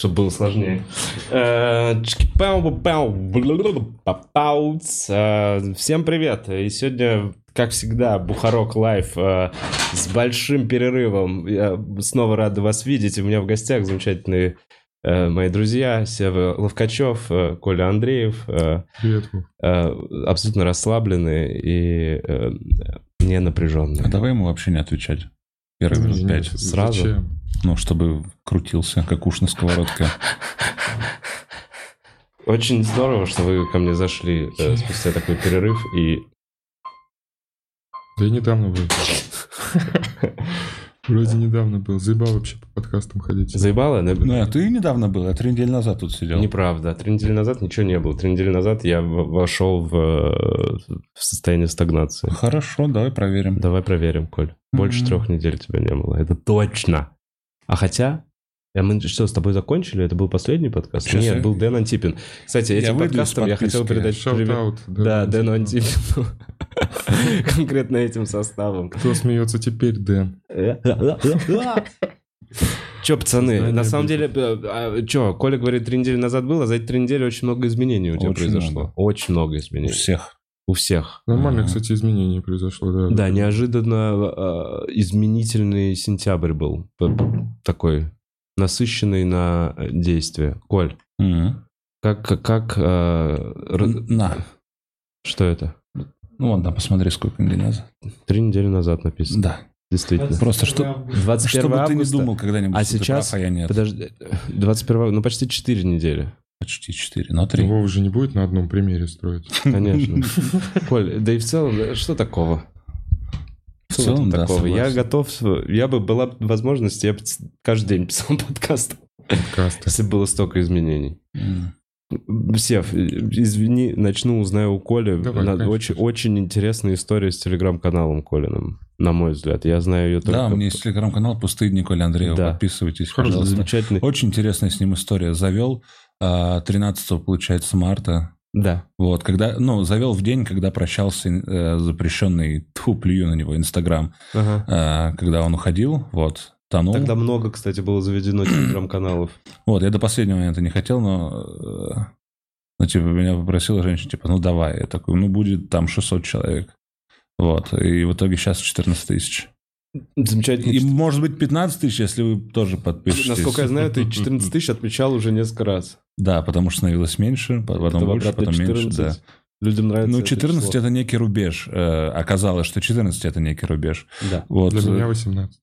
чтобы было сложнее. Э, э, всем привет. И сегодня, как всегда, Бухарог Live э, с большим перерывом. Я снова рад вас видеть. У меня в гостях замечательные мои друзья Сева Ловкачев, Коля Андреев. Привет. Абсолютно расслабленные и не напряженные. А давай ему вообще не отвечать. Первые минут пять. Сразу? Зачем? Ну, чтобы крутился, как уж на сковородке. Очень здорово, что вы ко мне зашли э, спустя такой перерыв и... Да я недавно был. Вроде недавно был. Заебал вообще по подкастам ходить. Заебало? Ну, а ты недавно был, я три недели назад тут сидел. Неправда. Три недели назад ничего не было. Три недели назад я вошел в, в состояние стагнации. Хорошо, давай проверим. Давай проверим, Коль. Больше mm-hmm. трех недель тебя не было. Это точно. А хотя, а мы что, с тобой закончили? Это был последний подкаст? Сейчас Нет, я... был Дэн Антипин. Кстати, этим я подкастом я хотел передать Shout привет. Out, да, Дэну Антипину. Конкретно этим составом. Кто смеется теперь, Дэн? Че, пацаны, Знание на самом деле, э, а, че, Коля говорит, три недели назад было, за эти три недели очень много изменений у тебя очень произошло. Много. Очень много изменений. У всех. У всех. Нормально, кстати, изменение произошло, да. Да, неожиданно э, изменительный сентябрь был. Такой насыщенный на действие. Коль, mm-hmm. как... как э, на. Что это? Ну, вон, да, посмотри, сколько недель назад. Три недели назад написано. Да. Действительно. Просто что, 21 чтобы августа, ты не думал когда-нибудь, а сейчас, прав, а я нет. Подожди, 21, ну почти 4 недели. Почти 4, но 3. Вова же не будет на одном примере строить. Конечно. Коль, да и в целом, что такого? Целом, да, такого? Я готов, я бы была возможность, я бы каждый день писал подкаст. Подкаст. Если было столько изменений. Сев, извини, начну, узнаю у Коли. Давай, на, очень, очень интересная история с телеграм-каналом Колиным, на мой взгляд. Я знаю ее только... Да, у меня есть телеграм-канал «Пустынник Коля Андреева». Да. Подписывайтесь, Хорошо, пожалуйста. Замечательный. Очень интересная с ним история. Завел 13 а, получается, марта. Да. Вот, когда, ну, завел в день, когда прощался э, запрещенный, тьфу, плюю на него, Инстаграм. Ага. Э, когда он уходил, вот, тонул. Тогда много, кстати, было заведено телеграм-каналов. Вот, я до последнего момента не хотел, но... Э, ну, типа, меня попросила женщина, типа, ну, давай. Я такой, ну, будет там 600 человек. Вот, и в итоге сейчас 14 тысяч. Замечательно. И может быть 15 тысяч, если вы тоже подпишетесь. Насколько я знаю, ты 14 тысяч отмечал уже несколько раз. Да, потому что становилось меньше, потом больше, потом 14. меньше, да. Людям нравится Ну, 14 это, это некий рубеж. Э, оказалось, что 14 это некий рубеж. Да. Вот. Для меня 18.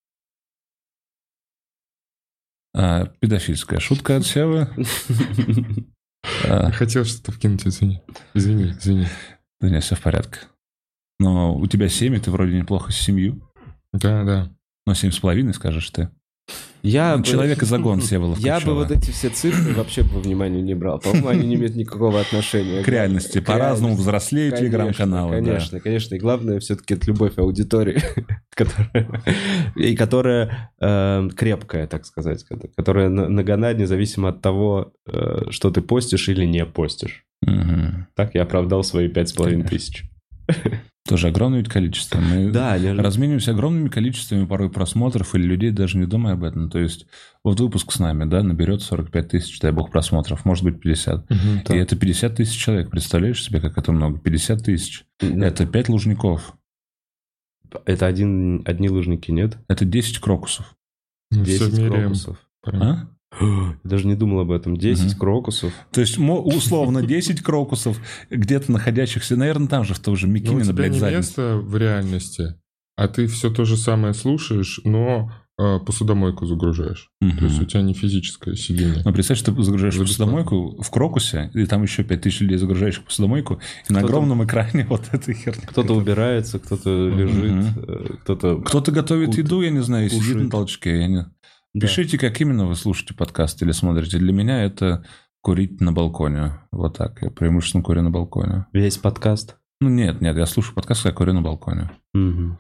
А, педофильская шутка от Севы. А. Хотел что-то вкинуть, извини. Извини, извини. Да нет, все в порядке. Но у тебя 7, и ты вроде неплохо с семью. Да, да. Но семь с половиной, скажешь ты. Я ну, Человек и загон Всеволод Я бы вот эти все цифры вообще во внимание не брал. По-моему, они не имеют никакого отношения к реальности. По-разному взрослеют телеграм-каналы. Конечно, конечно. И главное все-таки это любовь аудитории, которая, и которая э, крепкая, так сказать, которая нагонает независимо от того, э, что ты постишь или не постишь. Так я оправдал свои пять с половиной тысяч. Тоже огромное ведь количество. Мы да, размениваемся огромными количествами порой просмотров или людей, даже не думая об этом. То есть вот выпуск с нами, да, наберет 45 тысяч, дай бог, просмотров, может быть 50. Угу, И это 50 тысяч человек. Представляешь себе, как это много? 50 тысяч. Да. Это 5 лужников. Это один, одни лужники, нет? Это 10 крокусов. 10 крокусов. А? Я даже не думал об этом. 10 угу. крокусов. То есть, условно, 10 крокусов, где-то находящихся, наверное, там же, в том же Микине, ну, блядь, не место в реальности, а ты все то же самое слушаешь, но э, посудомойку загружаешь. Угу. То есть, у тебя не физическое сидение. Ну, представь, что ты загружаешь За посудомойку в крокусе, и там еще 5000 людей загружающих посудомойку, и на огромном экране вот эта херня. Кто-то убирается, кто-то лежит, угу. кто-то... Кто-то готовит еду, я не знаю, сидит на толчке, я не... Пишите, как именно вы слушаете подкаст или смотрите. Для меня это курить на балконе. Вот так. Я преимущественно курю на балконе. Весь подкаст? Ну, нет, нет. Я слушаю подкаст, я курю на балконе. Угу.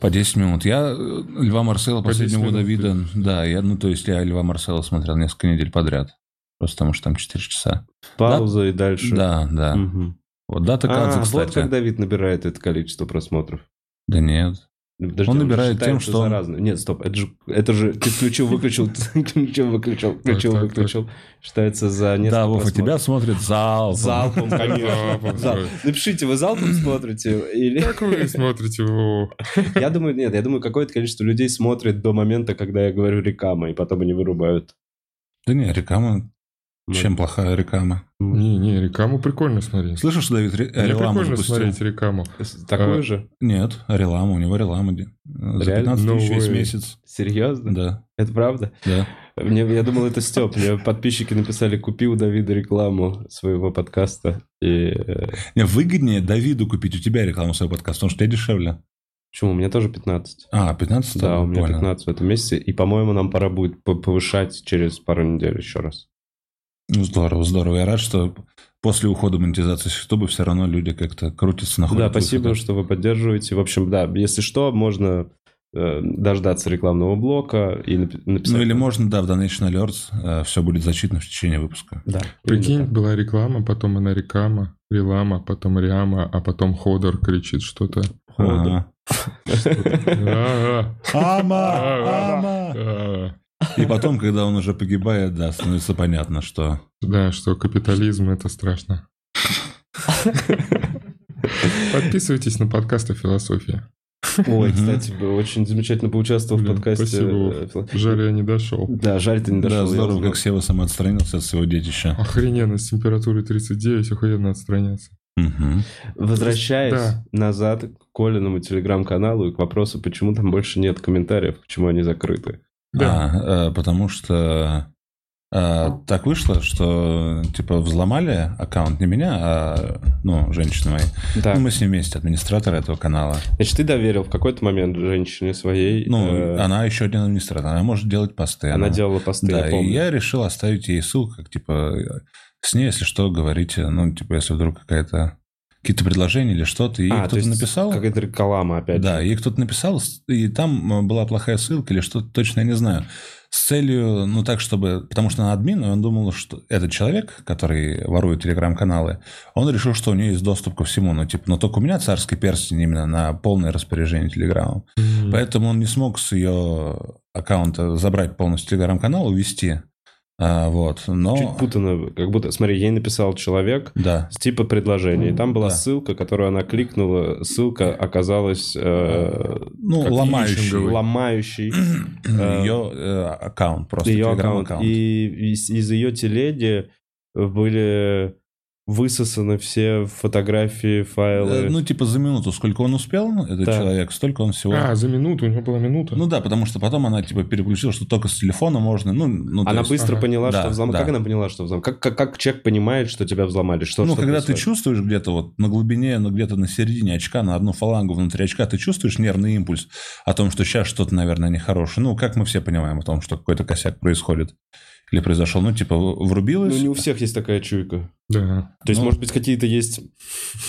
По 10 минут. Я э, Льва Марсела, По последнего Давида... Да, я, ну, то есть я Льва Марсела смотрел несколько недель подряд. Просто потому что там 4 часа. Пауза да? и дальше. Да, да. Угу. Вот дата Кадзе, а, кстати. вот как Давид набирает это количество просмотров. Да нет. Подожди, он набирает тем, что он... Заразно. Нет, стоп, это же, это же ты включил, выключил, включил, выключил, включил, выключил. Считается за несколько Да, Вов, тебя смотрит залпом. Залпом, конечно. Напишите, вы залпом смотрите? Или... Как вы смотрите? Я думаю, нет, я думаю, какое-то количество людей смотрит до момента, когда я говорю рекама, и потом они вырубают. Да не, чем плохая рекама? Не, не, рекаму прикольно смотреть. Слышишь, Давид, ре- Мне прикольно запустил? смотреть рекаму. Такую а, же? Нет, релама, у него релама. За 15 тысяч весь месяц. Серьезно? Да. Это правда? Да. Мне, я думал, это Степ. Мне подписчики написали, купи у Давида рекламу своего подкаста. И... Э, не, выгоднее Давиду купить у тебя рекламу своего подкаста, потому что тебе дешевле. Почему? У меня тоже 15. А, 15? Да, у меня Понял. 15 в этом месяце. И, по-моему, нам пора будет повышать через пару недель еще раз. Ну, здорово, здорово. Я рад, что после ухода монетизации с YouTube все равно люди как-то крутятся, находят. Да, спасибо, выхода. что вы поддерживаете. В общем, да, если что, можно э, дождаться рекламного блока и написать. Ну или можно, да, в Donation Alerts э, все будет зачитано в течение выпуска. Да. Прикинь, была реклама, потом она рекама, релама, потом ряма, а потом ходор кричит что-то. Ходор. Ама! Ама! И потом, когда он уже погибает, да, становится понятно, что... Да, что капитализм – это страшно. Подписывайтесь на подкаст о философии. Ой, кстати, очень замечательно поучаствовал Блин, в подкасте. Спасибо. Жаль, я не дошел. Да, жаль, ты не дошел. Да, здорово, как Сева сам отстранился от своего детища. Охрененно, с температурой 39 охуенно отстраняться. Угу. Возвращаясь да. назад к Колиному телеграм-каналу и к вопросу, почему там больше нет комментариев, почему они закрыты. Да. А, потому что а, так вышло, что типа взломали аккаунт не меня, а ну, женщины моей. Да. Ну, мы с ней вместе, администраторы этого канала. Значит, ты доверил в какой-то момент женщине своей. Ну, э... она еще один администратор, она может делать посты. Она, она делала посты, да, я помню. и я решил оставить ей ссылку, как типа с ней, если что, говорите, ну, типа, если вдруг какая-то какие-то предложения или что-то, и а, кто-то написал. Какая-то реклама опять. Да, и кто-то написал, и там была плохая ссылка или что-то, точно я не знаю. С целью, ну так, чтобы... Потому что на админ, он думал, что этот человек, который ворует телеграм-каналы, он решил, что у нее есть доступ ко всему. Ну, типа, но только у меня царский перстень именно на полное распоряжение телеграммом. Mm-hmm. Поэтому он не смог с ее аккаунта забрать полностью телеграм-канал, увести. А, вот, но... Чуть путано, как будто, смотри, ей написал человек да. с типа предложения, и там была да. ссылка, которую она кликнула, ссылка оказалась... Э, ну, ломающей. Ломающей. ее э, аккаунт, просто ее аккаунт. аккаунт. И из, из ее телеги были высосаны все фотографии, файлы. Э, ну, типа за минуту, сколько он успел, этот да. человек, столько он всего. А, за минуту, у него была минута. Ну да, потому что потом она типа переключила, что только с телефона можно. Ну, ну она есть... быстро ага. поняла, да, что взломали. Да. Как она поняла, что взломали? Как, как, как человек понимает, что тебя взломали? Что, ну, что когда происходит? ты чувствуешь где-то вот на глубине, ну где-то на середине очка, на одну фалангу внутри очка, ты чувствуешь нервный импульс о том, что сейчас что-то, наверное, нехорошее. Ну, как мы все понимаем о том, что какой-то косяк происходит или произошел, ну, типа, врубилось. Ну, не у всех есть такая чуйка. Да. То есть, ну, может быть, какие-то есть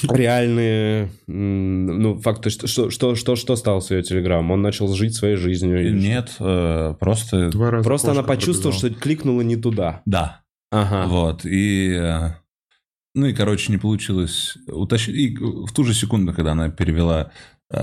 реальные, ну, факты, что, что, что, что, что стало с ее телеграммом? Он начал жить своей жизнью? Нет, э, просто... Два раза просто она почувствовала, пробежал. что кликнула не туда. Да. Ага. Вот, и... Э, ну и, короче, не получилось утащить. И в ту же секунду, когда она перевела э,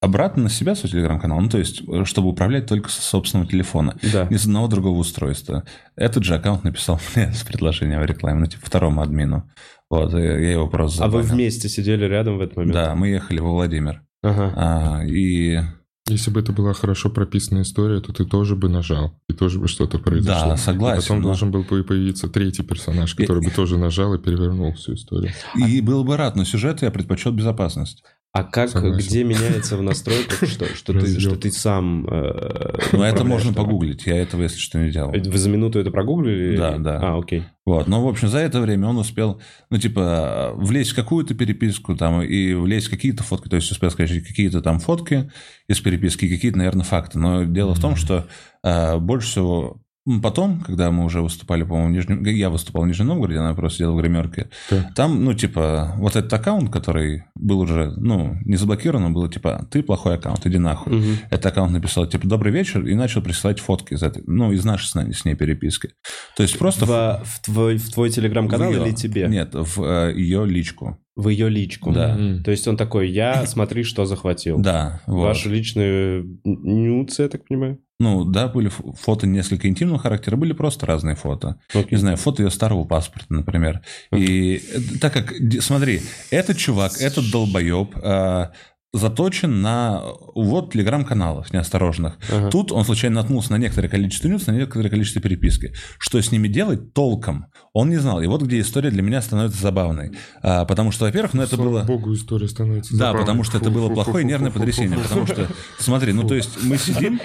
обратно на себя свой телеграм-канал, ну, то есть, э, чтобы управлять только со собственного телефона, да. не с одного другого устройства. Этот же аккаунт написал мне с предложением о рекламе, ну, типа, второму админу. Вот, я его просто забанил. А вы вместе сидели рядом в этот момент? Да, мы ехали во Владимир. Ага. А, и... Если бы это была хорошо прописанная история, то ты тоже бы нажал, и тоже бы что-то произошло. Да, согласен. И потом но... должен был появиться третий персонаж, который и... бы тоже нажал и перевернул всю историю. И а... был бы рад, но сюжет я предпочел безопасность. А как, Согласен. где меняется в настройках, что, что, ты, что ты сам... Э, ну, это можно погуглить, я этого, если что, не делал. Вы за минуту это прогуглили? Да, да. А, окей. Вот, но, в общем, за это время он успел, ну, типа, влезть в какую-то переписку там и влезть в какие-то фотки, то есть успел сказать какие-то там фотки из переписки, какие-то, наверное, факты. Но дело mm-hmm. в том, что э, больше всего потом, когда мы уже выступали, по-моему, в Нижнем... Я выступал в Нижнем Новгороде, она просто сидела в гримерке. Да. Там, ну, типа, вот этот аккаунт, который был уже, ну, не заблокирован, было типа, ты плохой аккаунт, иди нахуй. Угу. Этот аккаунт написал, типа, добрый вечер, и начал присылать фотки из этой, ну, из нашей с, с ней переписки. То есть просто... В, в твой, в твой телеграм-канал или тебе? Нет, в э, ее личку. В ее личку. Да. Mm-hmm. То есть он такой, я смотри, что захватил. Да. Вот. Ваши личные нюцы, я так понимаю? Ну, да, были фото несколько интимного характера, были просто разные фото. Okay. Не знаю, фото ее старого паспорта, например. Okay. И э, так как, смотри, этот чувак, этот долбоеб, а, заточен на увод телеграм-каналов неосторожных. Ага. Тут он случайно наткнулся на некоторое количество нюц, на некоторое количество переписки. Что с ними делать толком, он не знал. И вот где история для меня становится забавной. А, потому что, во-первых, ну это Слава было... богу, история становится Да, забавной. потому что это было плохое нервное потрясение. Потому что, смотри, ну то есть мы сидим,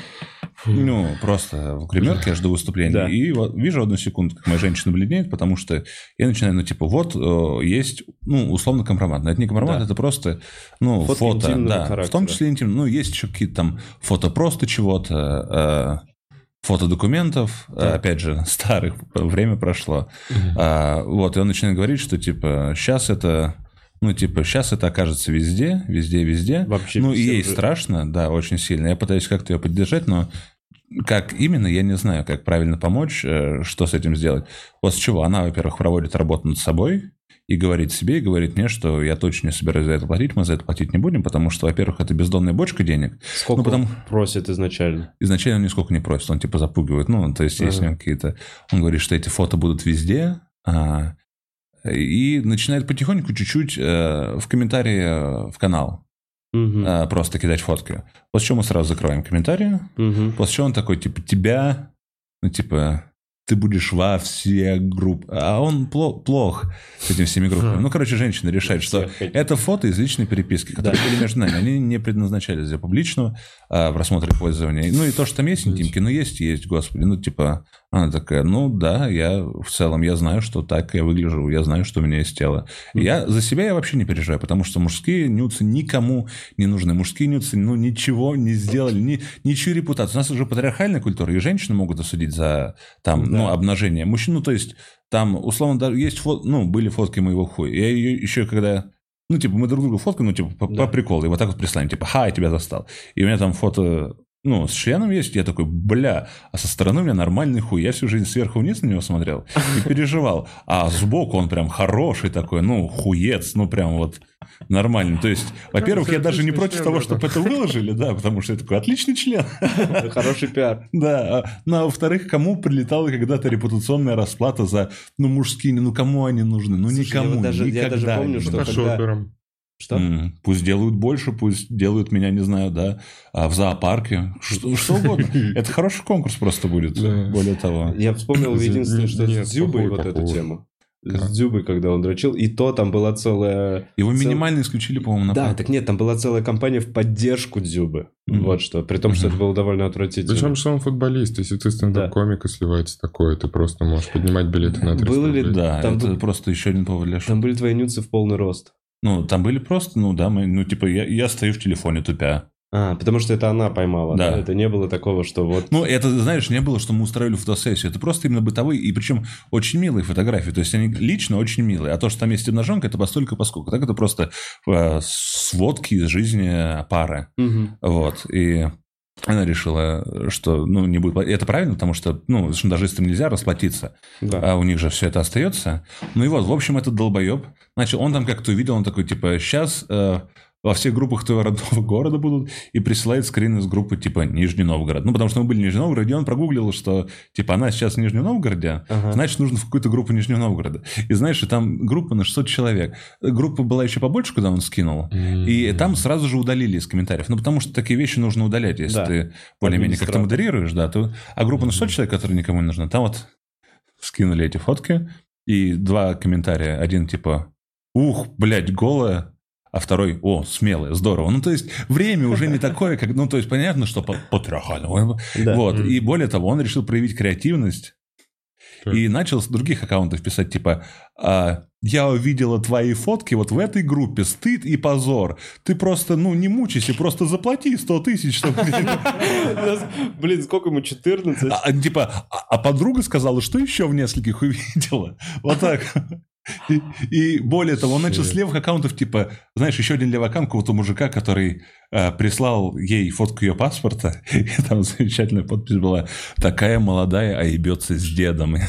ну, просто в гримерке я жду выступления. Да. И вот вижу одну секунду, как моя женщина бледнеет, потому что я начинаю, ну, типа, вот э, есть, ну, условно компромат. Но это не компромат, да. это просто, ну, фото. Да, характера. в том числе интимно. Ну, есть еще какие-то там фото просто чего-то, э, фото документов, да. опять же, старых, время прошло. Угу. А, вот, и он начинает говорить, что, типа, сейчас это ну, типа, сейчас это окажется везде, везде, везде. Вообще ну, и ей уже... страшно, да, очень сильно. Я пытаюсь как-то ее поддержать, но как именно, я не знаю, как правильно помочь, э, что с этим сделать. С чего она, во-первых, проводит работу над собой и говорит себе, и говорит мне, что я точно не собираюсь за это платить, мы за это платить не будем, потому что, во-первых, это бездонная бочка денег. Сколько ну, потом... просит изначально? Изначально он нисколько не просит, он типа запугивает. Ну, то есть, есть какие-то... Он говорит, что эти фото будут везде, а и начинает потихоньку чуть-чуть э, в комментарии э, в канал угу. э, просто кидать фотки. После чего мы сразу закрываем комментарии, угу. после чего он такой, типа, тебя, ну, типа, ты будешь во все группы. А он плох, плох с этими всеми группами. Ну, короче, женщина решает, что это фото из личной переписки, которые были между нами. Они не предназначались для публичного а, просмотра и пользования. Ну, и то, что там есть интимки, ну, есть, есть, господи. Ну, типа, она такая, ну, да, я в целом, я знаю, что так я выгляжу, я знаю, что у меня есть тело. Я за себя я вообще не переживаю, потому что мужские нюцы никому не нужны. Мужские нюцы, ну, ничего не сделали, ни, ничью репутацию. У нас уже патриархальная культура, и женщины могут осудить за там ну, обнажение. Мужчин, ну, то есть, там, условно, даже есть фото, ну, были фотки моего хуя. Я ее еще когда ну, типа, мы друг друга фоткаем, ну, типа, по, да. по приколу, и вот так вот прислали, типа, ха, я тебя застал. И у меня там фото ну, с членом есть, я такой, бля, а со стороны у меня нормальный хуй. Я всю жизнь сверху вниз на него смотрел и переживал. А сбоку он прям хороший такой, ну, хуец, ну, прям вот нормальный. То есть, во-первых, я даже не против того, чтобы это выложили, да, потому что это такой отличный член. Хороший пиар. Да. А, ну, а во-вторых, кому прилетала когда-то репутационная расплата за, ну, мужские, ну, кому они нужны? Ну, никому, никогда. Я даже помню, что когда... Что? Mm, пусть делают больше, пусть делают меня, не знаю, да, а в зоопарке, что, что угодно. Это хороший конкурс просто будет, более того. Я вспомнил единственное, что с Дзюбой вот эту тему. С Дзюбой, когда он дрочил, и то там была целая... Его минимально исключили, по-моему, на Да, так нет, там была целая компания в поддержку Дзюбы. Вот что, при том, что это было довольно отвратительно. Причем, что он футболист, если ты стендап-комик и сливается такое, ты просто можешь поднимать билеты на 300 Было ли... Да, это просто еще один повод для Там были твои нюцы в полный рост. Ну, там были просто, ну да, мы, ну типа я, я стою в телефоне тупя. А, потому что это она поймала, да. да? Это не было такого, что вот... Ну, это, знаешь, не было, что мы устроили фотосессию. Это просто именно бытовые, и причем очень милые фотографии. То есть, они лично очень милые. А то, что там есть обнаженка, это постолько поскольку. Так это просто э, сводки из жизни пары. Угу. Вот. И она решила, что ну, не будет... Это правильно, потому что, ну, шантажистам нельзя расплатиться, да. а у них же все это остается. Ну и вот, в общем, этот долбоеб, значит, он там как-то увидел, он такой, типа, сейчас э, во всех группах твоего родного города будут, и присылает скрин из группы типа Нижний Новгород. Ну, потому что мы были в Нижнем Новгороде, и он прогуглил, что типа она сейчас в Нижнем Новгороде, ага. значит, нужно в какую-то группу Нижнего Новгорода. И знаешь, и там группа на 600 человек. Группа была еще побольше, куда он скинул, mm-hmm. и там сразу же удалили из комментариев. Ну, потому что такие вещи нужно удалять, если да. ты более-менее как-то модерируешь, да, то... А группа на 600 человек, которая никому не нужна, там вот скинули эти фотки, и два комментария. Один типа, ух, блядь, голая, а второй, о, смелый, здорово. Ну, то есть, время уже не такое, как, ну, то есть, понятно, что. Да. Вот, и более того, он решил проявить креативность И начал с других аккаунтов писать, типа, а, я увидела твои фотки вот в этой группе, стыд и позор. Ты просто, ну, не мучайся, просто заплати 100 тысяч, чтобы... Блин, сколько ему, 14? А, типа, а, а подруга сказала, что еще в нескольких увидела. Вот так. И, и более того, он начал с левых аккаунтов, типа, знаешь, еще один левый аккаунт какого-то мужика, который э, прислал ей фотку ее паспорта, и там замечательная подпись была «Такая молодая, а ебется с дедом».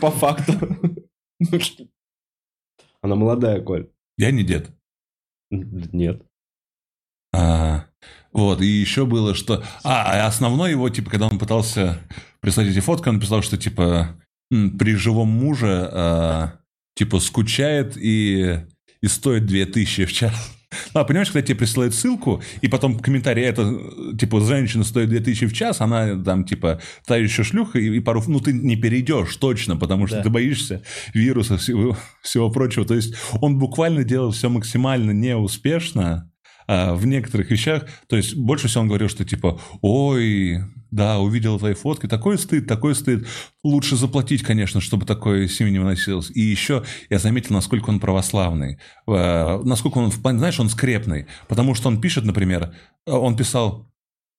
По факту. Она молодая, Коль. Я не дед. Нет. А, вот, и еще было, что... А, а основной его, типа, когда он пытался прислать эти фотки, он писал, что, типа, при живом муже, а, типа, скучает и, и стоит 2000 в час. Ну, а понимаешь, когда тебе присылают ссылку, и потом комментарий, это, типа, женщина стоит 2000 в час, она там, типа, та еще шлюха, и, и пару... Ну, ты не перейдешь точно, потому что да. ты боишься вируса, всего, всего прочего. То есть он буквально делал все максимально неуспешно, а в некоторых вещах, то есть больше всего он говорил, что типа, ой, да, увидел твои фотки, такой стыд, такой стыд. Лучше заплатить, конечно, чтобы такое семье не выносилось. И еще я заметил, насколько он православный, э, насколько он, в плане, знаешь, он скрепный, потому что он пишет, например, он писал,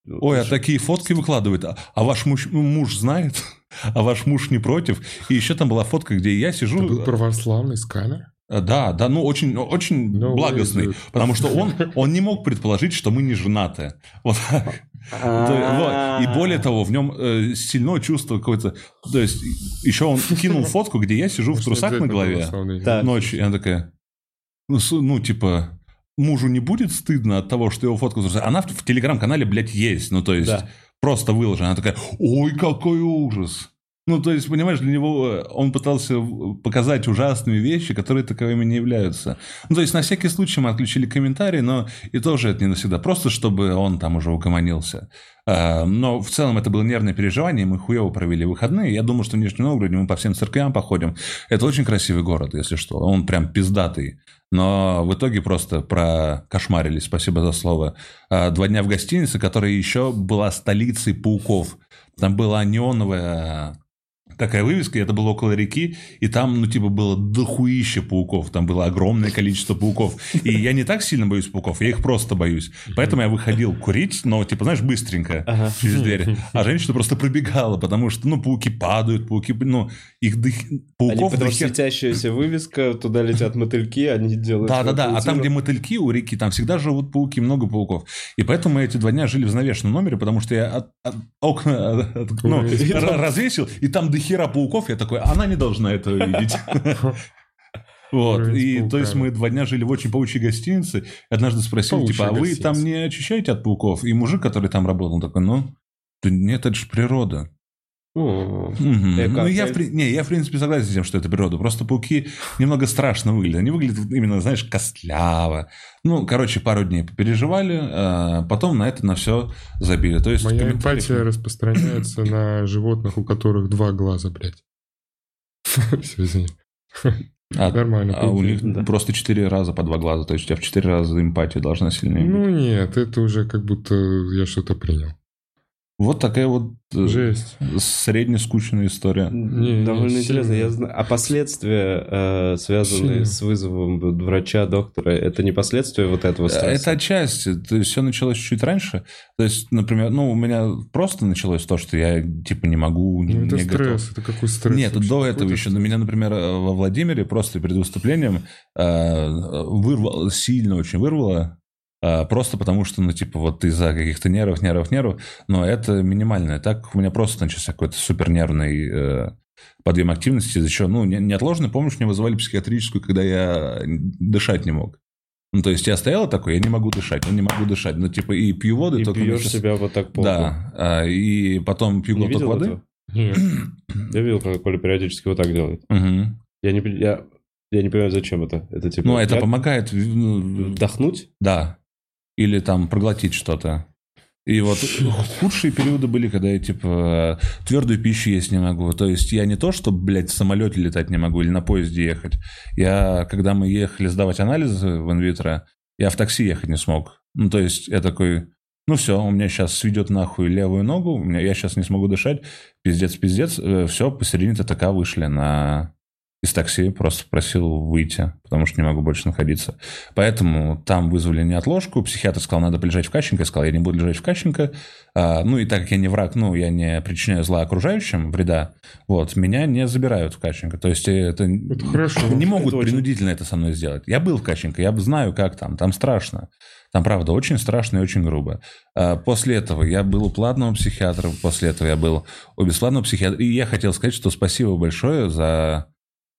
Ой, а такие фотки выкладывает. А, ваш муж, муж знает? А ваш муж не против? И еще там была фотка, где я сижу. Это был православный сканер? Э, да, да, ну очень, очень no благостный, way, потому что он, он не мог предположить, что мы не женаты. Вот. И более того, в нем э, сильное чувство какое-то... То есть, еще он кинул фотку, где я сижу в трусах на голове ночью, и она такая... Ну, ну, типа, мужу не будет стыдно от того, что его фотку... Она в телеграм-канале, блядь, есть, ну, то есть, просто выложена. Она такая, ой, какой ужас. Ну, то есть, понимаешь, для него э, он пытался показать ужасные вещи, которые таковыми не являются. Ну, то есть, на всякий случай мы отключили комментарии, но и тоже это не навсегда. Просто, чтобы он там уже угомонился. А, но в целом это было нервное переживание, мы хуево провели выходные. Я думаю, что в Нижнем Новгороде мы по всем церквям походим. Это очень красивый город, если что. Он прям пиздатый. Но в итоге просто прокошмарились, спасибо за слово. А, два дня в гостинице, которая еще была столицей пауков. Там была неоновая такая вывеска, это было около реки, и там, ну, типа, было дохуище пауков, там было огромное количество пауков. И я не так сильно боюсь пауков, я их просто боюсь. Поэтому я выходил курить, но, типа, знаешь, быстренько ага. через дверь. А женщина просто пробегала, потому что, ну, пауки падают, пауки, ну, их дых... пауков... Они, потому что светящаяся вывеска, туда летят мотыльки, они делают... Да-да-да, а там, где мотыльки у реки, там всегда живут пауки, много пауков. И поэтому мы эти два дня жили в занавешенном номере, потому что я от, от, окна от, ну, развесил, и там дохера хера пауков, я такой, она не должна этого видеть. Вот, и то есть мы два дня жили в очень паучьей гостинице, однажды спросили, типа, а вы там не очищаете от пауков? И мужик, который там работал, такой, ну, нет, это же природа. Ну, я, в, не, я, в принципе, согласен с тем, что это природа. Просто пауки немного страшно выглядят. Они выглядят именно, знаешь, костляво. Ну, короче, пару дней переживали, а потом на это на все забили. То есть, Моя эмпатия распространяется на животных, у которых два глаза, блядь. Все, извини. А, Нормально. А у них да. просто четыре раза по два глаза. То есть у тебя в четыре раза эмпатия должна сильнее Ну нет, это уже как будто я что-то принял. Вот такая вот э, Жесть. среднескучная история. Не, Довольно не интересно. Я знаю. А последствия, э, связанные Сильно. с вызовом врача, доктора, это не последствия вот этого стресса? Это отчасти. То есть все началось чуть раньше. То есть, например, ну, у меня просто началось то, что я типа не могу... Ну, это не стресс. Готов. Это какой стресс? Нет, вообще? до этого еще. На меня, например, во Владимире просто перед выступлением э, вырвало, сильно очень вырвало просто потому что, ну, типа, вот из-за каких-то нервов, нервов, нервов, но это минимальное. Так у меня просто начался какой-то супер нервный э, подъем активности, за что, ну, неотложно, помнишь, мне вызывали психиатрическую, когда я дышать не мог. Ну, то есть я стоял такой, я не могу дышать, ну, не могу дышать. Ну, типа, и пью воду. И только пьешь сейчас... себя вот так полно. Да, а, и потом пью глоток воды. Этого? Нет. Я видел, как Коля периодически вот так делает. Угу. Я не, я, я не понимаю, зачем это. Это типа... Ну, это помогает... Ну, Вдохнуть? Да или там проглотить что-то. И вот худшие периоды были, когда я, типа, твердую пищу есть не могу. То есть я не то, что, блядь, в самолете летать не могу или на поезде ехать. Я, когда мы ехали сдавать анализы в инвитро, я в такси ехать не смог. Ну, то есть я такой, ну все, у меня сейчас сведет нахуй левую ногу, у меня, я сейчас не смогу дышать, пиздец, пиздец, э, все, посередине ТТК вышли на из такси, просто просил выйти, потому что не могу больше находиться. Поэтому там вызвали неотложку, психиатр сказал, надо полежать в Кащенко, я сказал, я не буду лежать в Кащенко. А, ну и так как я не враг, ну, я не причиняю зла окружающим, вреда, вот, меня не забирают в Кащенко. То есть это, это хорошо. не могут это принудительно очень... это со мной сделать. Я был в Кащенко, я знаю, как там, там страшно. Там, правда, очень страшно и очень грубо. А после этого я был у платного психиатра, после этого я был у бесплатного психиатра. И я хотел сказать, что спасибо большое за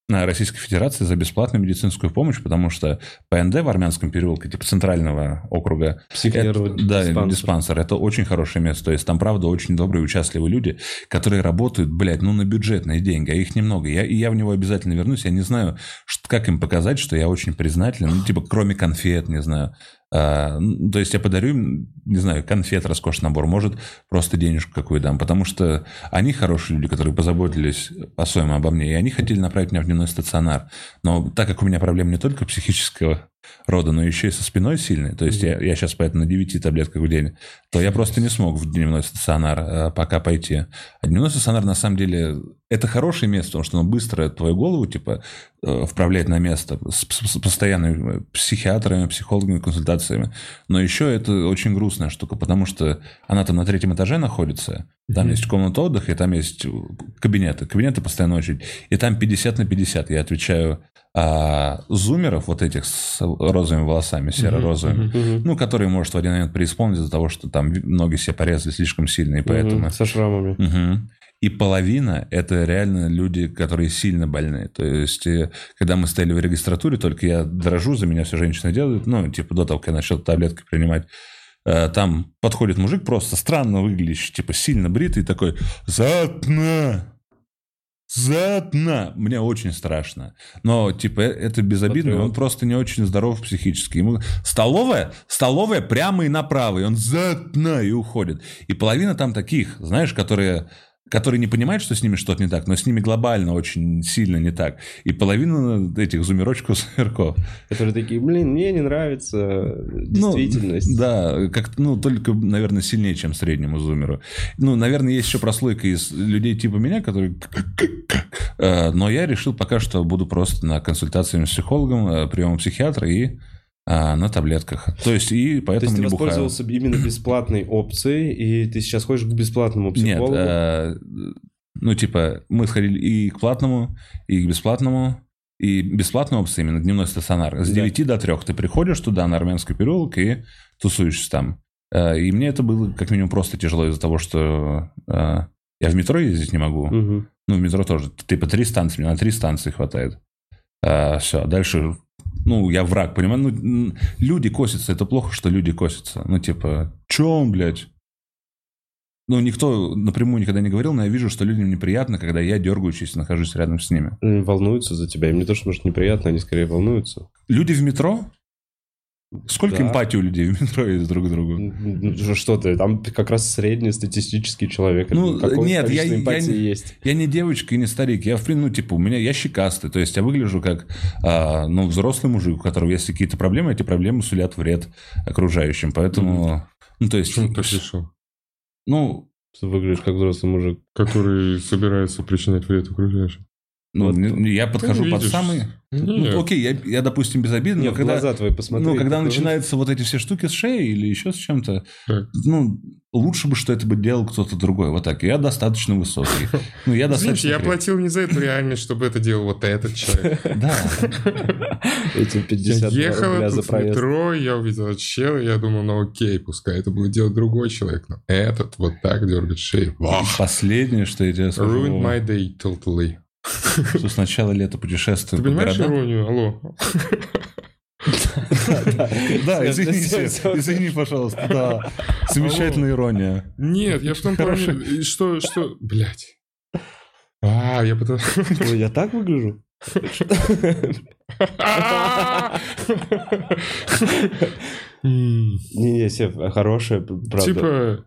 Российской Федерации за бесплатную медицинскую помощь, потому что ПНД в Армянском переулке, типа центрального округа, это, да, диспансер. диспансер, это очень хорошее место. То есть там, правда, очень добрые, участливые люди, которые работают, блядь, ну, на бюджетные деньги, а их немного. Я, и я в него обязательно вернусь. Я не знаю, что, как им показать, что я очень признателен. Ну, типа, кроме конфет, не знаю. А, то есть я подарю им, не знаю, конфет, роскошный набор, может, просто денежку какую дам, потому что они хорошие люди, которые позаботились по-своему обо мне, и они хотели направить меня в дневной стационар. Но так как у меня проблема не только психического рода, но еще и со спиной сильной, то есть mm-hmm. я, я сейчас поэтому на 9 таблетках в день, то я просто не смог в дневной стационар а, пока пойти. А дневной стационар, на самом деле, это хорошее место, потому что оно быстро твою голову, типа, э, вправляет на место с, с постоянными психиатрами, психологами, консультациями. Но еще это очень грустная штука, потому что она там на третьем этаже находится, там mm-hmm. есть комната отдыха, и там есть кабинеты. Кабинеты постоянно очередь. И там 50 на 50. Я отвечаю а, зумеров, вот этих с розовыми волосами, серо-розовыми, mm-hmm. ну, которые, может, в один момент преисполнить из-за того, что там ноги все порезали слишком сильно, и поэтому... Mm-hmm. Со шрамами. Угу. И половина – это реально люди, которые сильно больны. То есть, э, когда мы стояли в регистратуре, только я дрожу, за меня все женщины делают, ну, типа до того, как я начал таблетки принимать, э, там подходит мужик просто странно выглядящий, типа сильно бритый, такой «Затна!» Задна. Мне очень страшно. Но, типа, э, это безобидно. Патриот. Он просто не очень здоров психически. Ему столовая, столовая прямо и направо. И он задна и уходит. И половина там таких, знаешь, которые которые не понимают, что с ними что-то не так, но с ними глобально очень сильно не так. И половина этих зумерочков сверков. Которые такие, блин, мне не нравится действительность. Ну, да, как ну, только, наверное, сильнее, чем среднему зумеру. Ну, наверное, есть еще прослойка из людей типа меня, которые... Э, но я решил пока что буду просто на консультации с психологом, э, приемом психиатра и а, на таблетках. То есть, и поэтому То есть, ты не воспользовался бухаю. именно бесплатной опцией, и ты сейчас ходишь к бесплатному психологу? Нет, а, ну, типа, мы сходили и к платному, и к бесплатному, и бесплатная опция именно дневной стационар. С да. 9 до 3 ты приходишь туда, на армянский переулок, и тусуешься там. А, и мне это было как минимум просто тяжело из-за того, что а, я в метро ездить не могу. Угу. Ну, в метро тоже. Типа три станции, мне на три станции хватает. А, все, дальше ну, я враг, понимаю? Ну, люди косятся, это плохо, что люди косятся. Ну, типа, чё он, блядь? Ну, никто напрямую никогда не говорил, но я вижу, что людям неприятно, когда я дергаюсь и нахожусь рядом с ними. Волнуются за тебя. Им не то, что, может, неприятно, они скорее волнуются. Люди в метро? Сколько да. эмпатии у людей в метро есть друг к другу? Ну, что ты, там как раз среднестатистический человек. Ну, нет, я, я, есть? я не девочка и не старик. Я, в принципе, ну, типа, у меня, я щекастый. То есть, я выгляжу как, а, ну, взрослый мужик, у которого есть какие-то проблемы, эти проблемы сулят вред окружающим. Поэтому, mm. ну, то есть... Почему ты решил? Ну... Ты выглядишь как взрослый мужик. Который собирается причинять вред окружающим. Ну, вот, я подхожу под самый... Ну, окей, я, я, допустим, безобидный, Нет, но когда... глаза твои посмотри. Ну, когда начинаются вот эти все штуки с шеей или еще с чем-то, ну, лучше бы, что это бы делал кто-то другой. Вот так. Я достаточно высокий. Ну, я достаточно... я платил не за эту реальность, чтобы это делал вот этот человек. Да. Эти 50 Я ехал в метро, я увидел чела, я думал, ну окей, пускай это будет делать другой человек, но этот вот так дергает шею. Последнее, что я тебе скажу... Ruined my day totally. Что с начала лета путешествую Ты понимаешь иронию? Алло. Да, извини, извини, пожалуйста, да. Замечательная ирония. Нет, я в том плане, что, что, блядь. А, я пытался... Я так выгляжу? Не-не, Сев, хорошая, правда. Типа,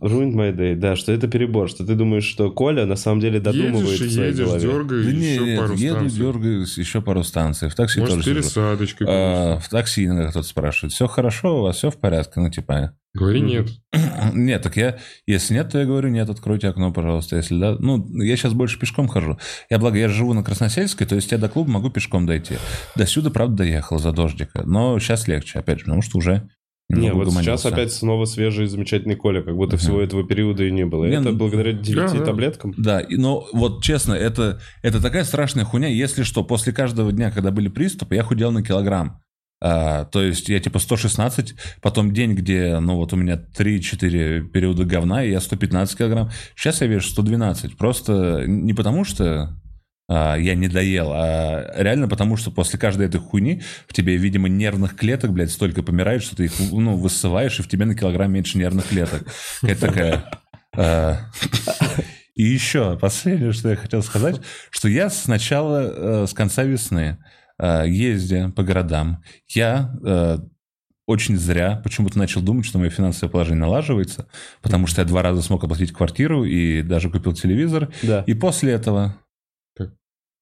Ruined my day, да, что это перебор, что ты думаешь, что Коля на самом деле додумывает едешь, в своей едешь, голове. дергаешь да еще нет, пару еду, станций. дергаю еще пару станций. В такси Может, тоже пересадочка. А, в такси иногда кто-то спрашивает, все хорошо, у вас все в порядке? Ну, типа... Говори нет. Нет, так я, если нет, то я говорю нет, откройте окно, пожалуйста, если да. Ну, я сейчас больше пешком хожу. Я, благо, я живу на Красносельской, то есть я до клуба могу пешком дойти. До сюда, правда, доехал за дождика, но сейчас легче, опять же, потому что уже не, вот сейчас опять снова свежий замечательный Коля, как будто uh-huh. всего этого периода и не было. Не, это ну, благодаря 9 да, таблеткам. Да, но вот честно, это, это такая страшная хуйня. Если что, после каждого дня, когда были приступы, я худел на килограмм. А, то есть я типа 116, потом день, где, ну вот у меня 3-4 периода говна, и я 115 килограмм. Сейчас я вешу 112. Просто не потому что я не доел, а реально потому, что после каждой этой хуйни в тебе, видимо, нервных клеток, блядь, столько помирает, что ты их, ну, высываешь, и в тебе на килограмм меньше нервных клеток. Это такая... А, и еще последнее, что я хотел сказать, что я сначала, э, с конца весны, э, ездя по городам, я э, очень зря почему-то начал думать, что мое финансовое положение налаживается, потому что я два раза смог оплатить квартиру и даже купил телевизор. Да. И после этого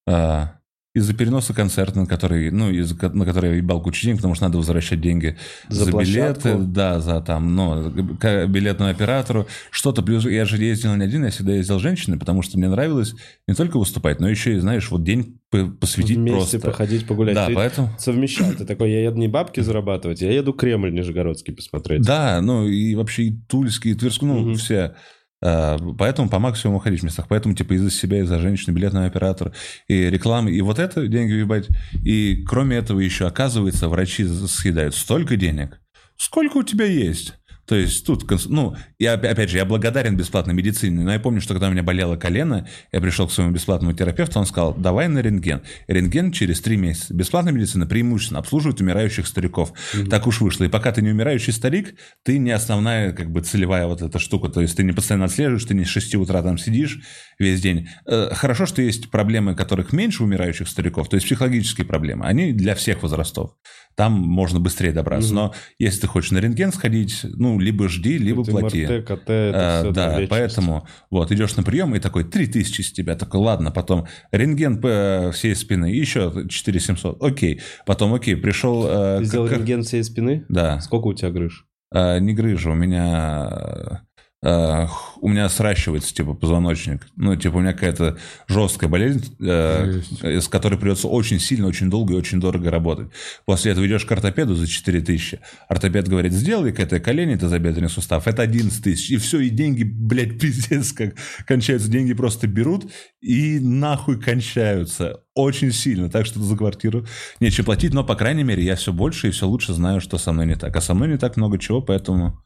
а, из-за переноса концерта, на который, ну, из на который я ебал кучу денег, потому что надо возвращать деньги за, за билеты, да, за там, ну, билетному оператору, что-то. Плюс я же ездил не один, я всегда ездил с женщиной, потому что мне нравилось не только выступать, но еще и, знаешь, вот день посвятить Вместе просто. походить, погулять. Да, ты поэтому... Совмещал. Ты такой, я еду не бабки зарабатывать, я еду Кремль Нижегородский посмотреть. Да, ну, и вообще и Тульский, и Тверской, ну, угу. все поэтому по максимуму ходить в местах. Поэтому, типа, из-за себя, из-за женщины, билетного оператора и рекламы, и вот это деньги ебать. И кроме этого еще, оказывается, врачи съедают столько денег, сколько у тебя есть. То есть тут, ну, я, опять же, я благодарен бесплатной медицине, но я помню, что когда у меня болело колено, я пришел к своему бесплатному терапевту, он сказал, давай на рентген. Рентген через три месяца. Бесплатная медицина преимущественно обслуживает умирающих стариков. Mm-hmm. Так уж вышло. И пока ты не умирающий старик, ты не основная, как бы, целевая вот эта штука. То есть ты не постоянно отслеживаешь, ты не с 6 утра там сидишь весь день. Э, хорошо, что есть проблемы, которых меньше умирающих стариков, то есть психологические проблемы. Они для всех возрастов там можно быстрее добраться. Mm-hmm. Но если ты хочешь на рентген сходить, ну, либо жди, либо это плати. МРТ, КТ, это а, да, поэтому вот идешь на прием и такой 3000 с тебя, такой, ладно, потом рентген по всей спины, еще 4700, окей. Потом, окей, пришел... Э, ты сделал как... рентген всей спины? Да. Сколько у тебя грыж? А, не грыжа, у меня У меня сращивается, типа, позвоночник. Ну, типа, у меня какая-то жесткая болезнь, uh, с которой придется очень сильно, очень долго и очень дорого работать. После этого идешь к ортопеду за 4 тысячи. Ортопед говорит, сделай к этой колени, это забедренный сустав. Это 11 тысяч. И все, и деньги, блядь, пиздец, как кончаются. Деньги просто берут и нахуй кончаются. Очень сильно. Так что за квартиру нечего платить. Но, по крайней мере, я все больше и все лучше знаю, что со мной не так. А со мной не так много чего, поэтому...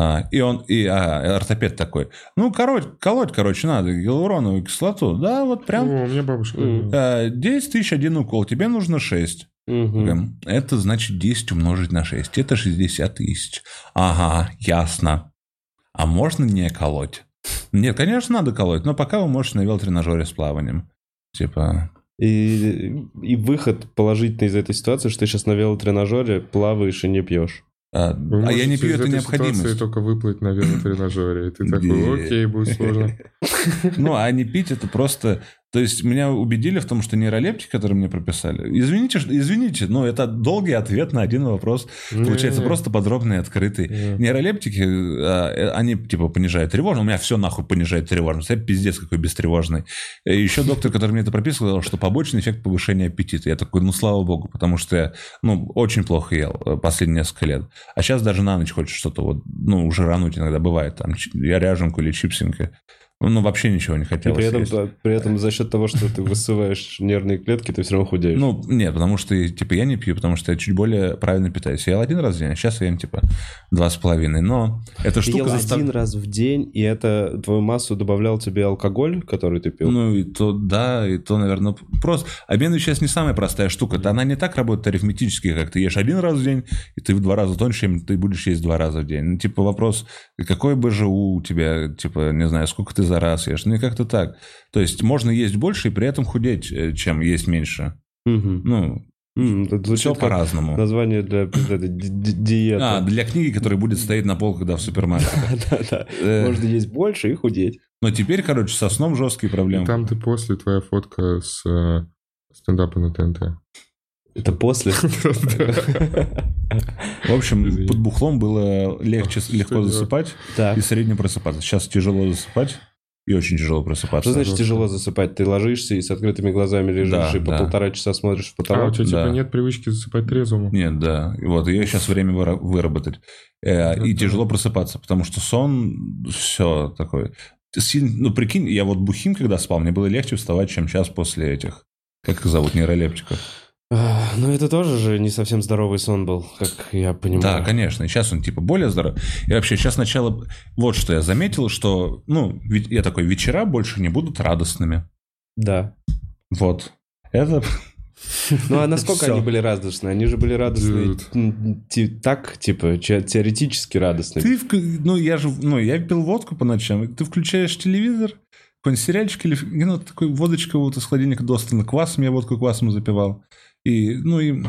А, и он, и а, ортопед такой, ну, короть, колоть, короче, надо гиалуроновую кислоту. Да, вот прям. О, у меня бабушка. А, 10 тысяч один укол, тебе нужно 6. Угу. Это значит 10 умножить на 6. Это 60 тысяч. Ага, ясно. А можно не колоть? Нет, конечно, надо колоть, но пока вы можете на велотренажере с плаванием. Типа... И, и выход положительный из этой ситуации, что ты сейчас на велотренажере плаваешь и не пьешь. А, а я не пью, это необходимость. только выплыть на велотренажере, и ты такой, окей, будет сложно. Ну, а не пить, это просто то есть меня убедили в том, что нейролептики, которые мне прописали, извините, извините, но это долгий ответ на один вопрос. Получается просто подробный, открытый. Нейролептики, а, э, они типа понижают тревожность. У меня все нахуй понижает тревожность. Я пиздец какой бестревожный. Еще доктор, который мне это прописывал, сказал, что побочный эффект повышения аппетита. Я такой, ну слава богу, потому что я ну, очень плохо ел э, последние несколько лет. А сейчас даже на ночь хочешь что-то вот, ну, уже рануть иногда бывает. Там я ряженку или чипсинка. Ну, вообще ничего не хотелось. И при этом, при этом за счет того, что ты высываешь нервные клетки, ты все равно худеешь. Ну, нет, потому что, типа, я не пью, потому что я чуть более правильно питаюсь. Я ел один раз в день, а сейчас я ем, типа, два с половиной. Но эта штука... Ты ел застав... один раз в день, и это твою массу добавлял тебе алкоголь, который ты пил? Ну, и то, да, и то, наверное, просто... Обмен веществ не самая простая штука. Она не так работает арифметически, как ты ешь один раз в день, и ты в два раза тоньше, чем ты будешь есть два раза в день. Ну, типа, вопрос, какой БЖУ у тебя, типа, не знаю, сколько ты за раз ешь. Ну, и как-то так. То есть можно есть больше и при этом худеть, э, чем есть меньше. Угу. Ну, Mm, Все по-разному. Название для диеты. А, для книги, которая будет стоять на полках, да, в супермаркете. Да-да. Э. Можно есть больше и худеть. Но теперь, короче, со сном жесткие проблемы. Там ты после, твоя фотка с э, стендапа на ТНТ. Это после? В общем, под бухлом было легче, легко засыпать и средне просыпаться. Сейчас тяжело засыпать. И очень тяжело просыпаться. Что значит тяжело засыпать? Ты ложишься и с открытыми глазами лежишь, да, и по да. полтора часа смотришь в потолок? А, у тебя типа, да. типа нет привычки засыпать трезвому? Нет, да. Вот, ее сейчас время выработать. Э, и тяжело просыпаться, потому что сон, все такое. Ну, прикинь, я вот бухим, когда спал, мне было легче вставать, чем час после этих, как их зовут, нейролептиков. Ну, это тоже же не совсем здоровый сон был, как я понимаю. Да, конечно. И сейчас он типа более здоровый. И вообще сейчас начало... Вот что я заметил, что, ну, я такой, вечера больше не будут радостными. Да. Вот. Это... Ну, а насколько они были радостные? Они же были радостные так, типа, теоретически радостные. Ты, ну, я же, ну, я пил водку по ночам. Ты включаешь телевизор, какой-нибудь сериальчик или, ну, такой водочка вот из холодильника достана, квасом, я водку квасом запивал. И, ну и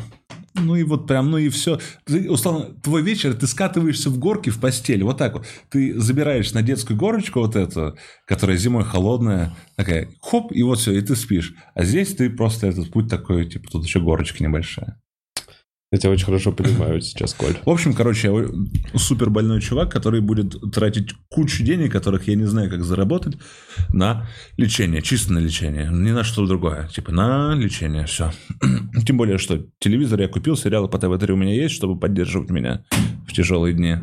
ну и вот прям, ну и все. Ты, условно, твой вечер, ты скатываешься в горки в постель, вот так вот. Ты забираешь на детскую горочку вот эту, которая зимой холодная, такая, хоп, и вот все, и ты спишь. А здесь ты просто этот путь такой, типа, тут еще горочка небольшая. Я тебя очень хорошо понимаю сейчас, Коль. В общем, короче, я супер больной чувак, который будет тратить кучу денег, которых я не знаю, как заработать, на лечение, чисто на лечение, ни на что другое. Типа на лечение, все. Тем более, что телевизор я купил, сериалы по ТВ-3 у меня есть, чтобы поддерживать меня в тяжелые дни.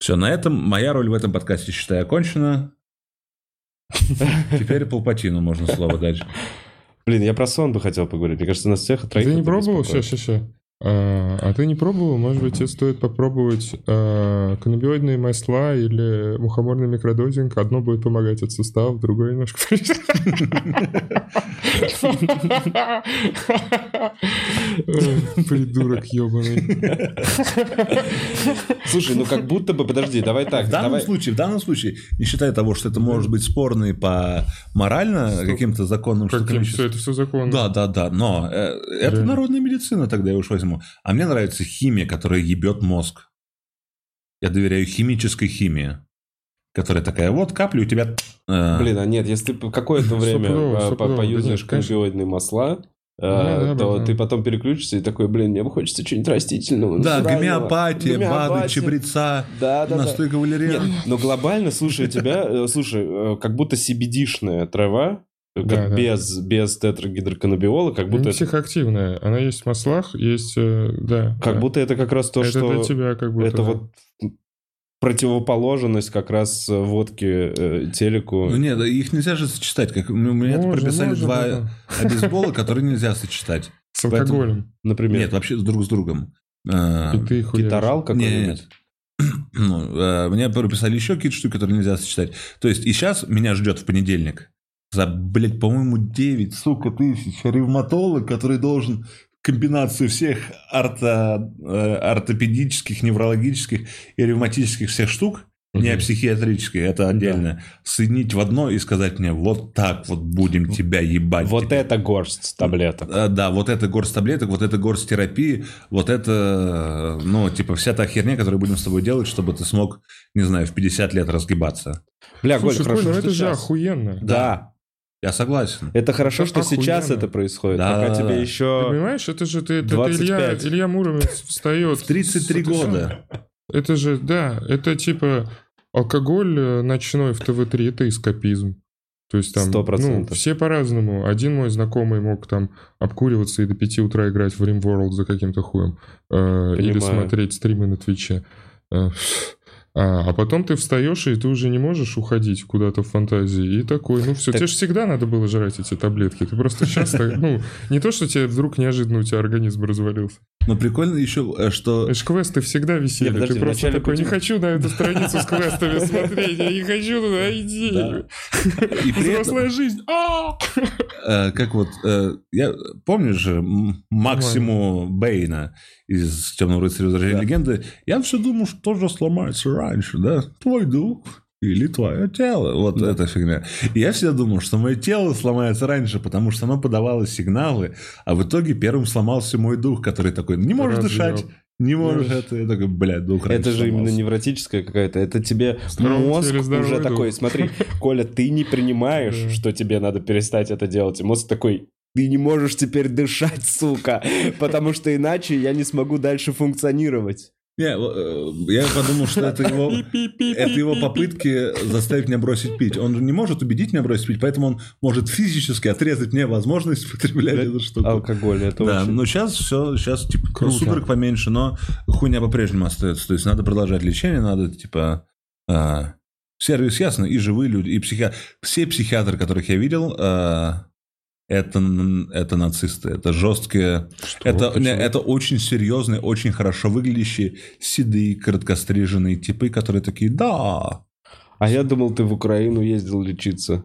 Все, на этом моя роль в этом подкасте, считаю, окончена. Теперь Палпатину можно слово дать. Блин, я про сон бы хотел поговорить. Мне кажется, нас всех троих... Ты не пробовал? Все, все, все. А, а ты не пробовал? Может быть, тебе стоит попробовать а, каннабиоидные масла или мухоморный микродозинг. Одно будет помогать от суставов, другое немножко... Придурок ебаный. Слушай, ну как будто бы, подожди, давай так. В данном случае, в данном случае, не считая того, что это может быть спорно по морально каким-то законным... Каким все это все законно. Да, да, да, но э, это народная медицина тогда я уж возьму по А мне нравится химия, которая ебет мозг. Я доверяю химической химии. Которая такая, вот капля у тебя... Э... Блин, а нет, если ты какое-то время э, поюзаешь канцероидные масла, Uh, то да, ты потом переключишься и такой, блин, мне бы хочется что-нибудь растительного. Да, гомеопатия, БАДы, чабреца, да, да, настойка да. Нет, но глобально, слушай, тебя, э, слушай, как будто CBD-шная трава, как да, без, да. без тетрагидроканабиола, как будто... Это... психоактивная. Она есть в маслах, есть... Э, да. Как да. будто это как раз то, это что... для тебя как будто... Это да. вот противоположность как раз водке, э, телеку. Ну нет, их нельзя же сочетать. Как, у меня можно, прописали можно, два да. обезбола, которые нельзя сочетать. С алкоголем, например. Нет, вообще друг с другом. А, И ты Китарал какой-нибудь? Нет, ну, э, мне прописали еще какие-то штуки, которые нельзя сочетать. То есть, и сейчас меня ждет в понедельник за, блядь, по-моему, 9, сука, тысяч ревматолог, который должен комбинацию всех орто, э, ортопедических, неврологических и ревматических всех штук, угу. не психиатрических, это отдельно, да. соединить в одно и сказать мне, вот так вот будем тебя ебать. Вот теперь. это горсть таблеток. Да, да, вот это горсть таблеток, вот это горсть терапии, вот это, ну, типа, вся та херня, которую будем с тобой делать, чтобы ты смог, не знаю, в 50 лет разгибаться. Бля, Слушай, Коль, хорошо, Коль, ну это же охуенно. Да. Я согласен. Это хорошо, это что охуенно. сейчас это происходит, да, пока да, тебе да. еще Ты понимаешь, это же ты, это, это Илья, Илья Муромец встает. В 33 это года. Это же, да, это типа алкоголь э, ночной в ТВ-3, это эскапизм. То есть там, 100%. ну, все по-разному. Один мой знакомый мог там обкуриваться и до 5 утра играть в RimWorld за каким-то хуем. Э, или смотреть стримы на Твиче. Э, а, а потом ты встаешь, и ты уже не можешь уходить куда-то в фантазии. И такой, ну все, так... тебе же всегда надо было жрать эти таблетки. Ты просто сейчас, ну, не то, что тебе вдруг неожиданно у тебя организм развалился. Но прикольно еще, э, что... Эш квесты всегда висели. Нет, подожди, ты просто такой, пути... не хочу на эту страницу с квестами смотреть, я не хочу туда идти. Взрослая жизнь. А! Э, как вот, э, я помнишь же Максиму Бейна из «Темного рыцаря. Возвращения легенды»? Я все думал, что тоже сломается раньше, да? Твой дух. или твое тело. Вот да. эта фигня. И я всегда думал, что мое тело сломается раньше, потому что оно подавало сигналы, а в итоге первым сломался мой дух, который такой, не можешь Развел. дышать, не можешь это. Я такой, блядь, дух Это же именно невротическая какая-то. Это тебе Здоровый мозг уже дух. такой, смотри, Коля, ты не принимаешь, что тебе надо перестать это делать. И мозг такой, ты не можешь теперь дышать, сука, потому что иначе я не смогу дальше функционировать. Не, э, я подумал, что это его, это его попытки заставить меня бросить пить. Он же не может убедить меня бросить пить, поэтому он может физически отрезать мне возможность потреблять эту штуку. Алкоголь, это Да, очень... но сейчас все, сейчас типа Круто. судорог поменьше, но хуйня по-прежнему остается. То есть надо продолжать лечение, надо типа... А, сервис ясно, и живые люди, и психиатры. Все психиатры, которых я видел, а, это, это нацисты, это жесткие, Что? это, это очень серьезные, очень хорошо выглядящие, седые, короткостриженные типы, которые такие, да. А я думал, ты в Украину ездил лечиться.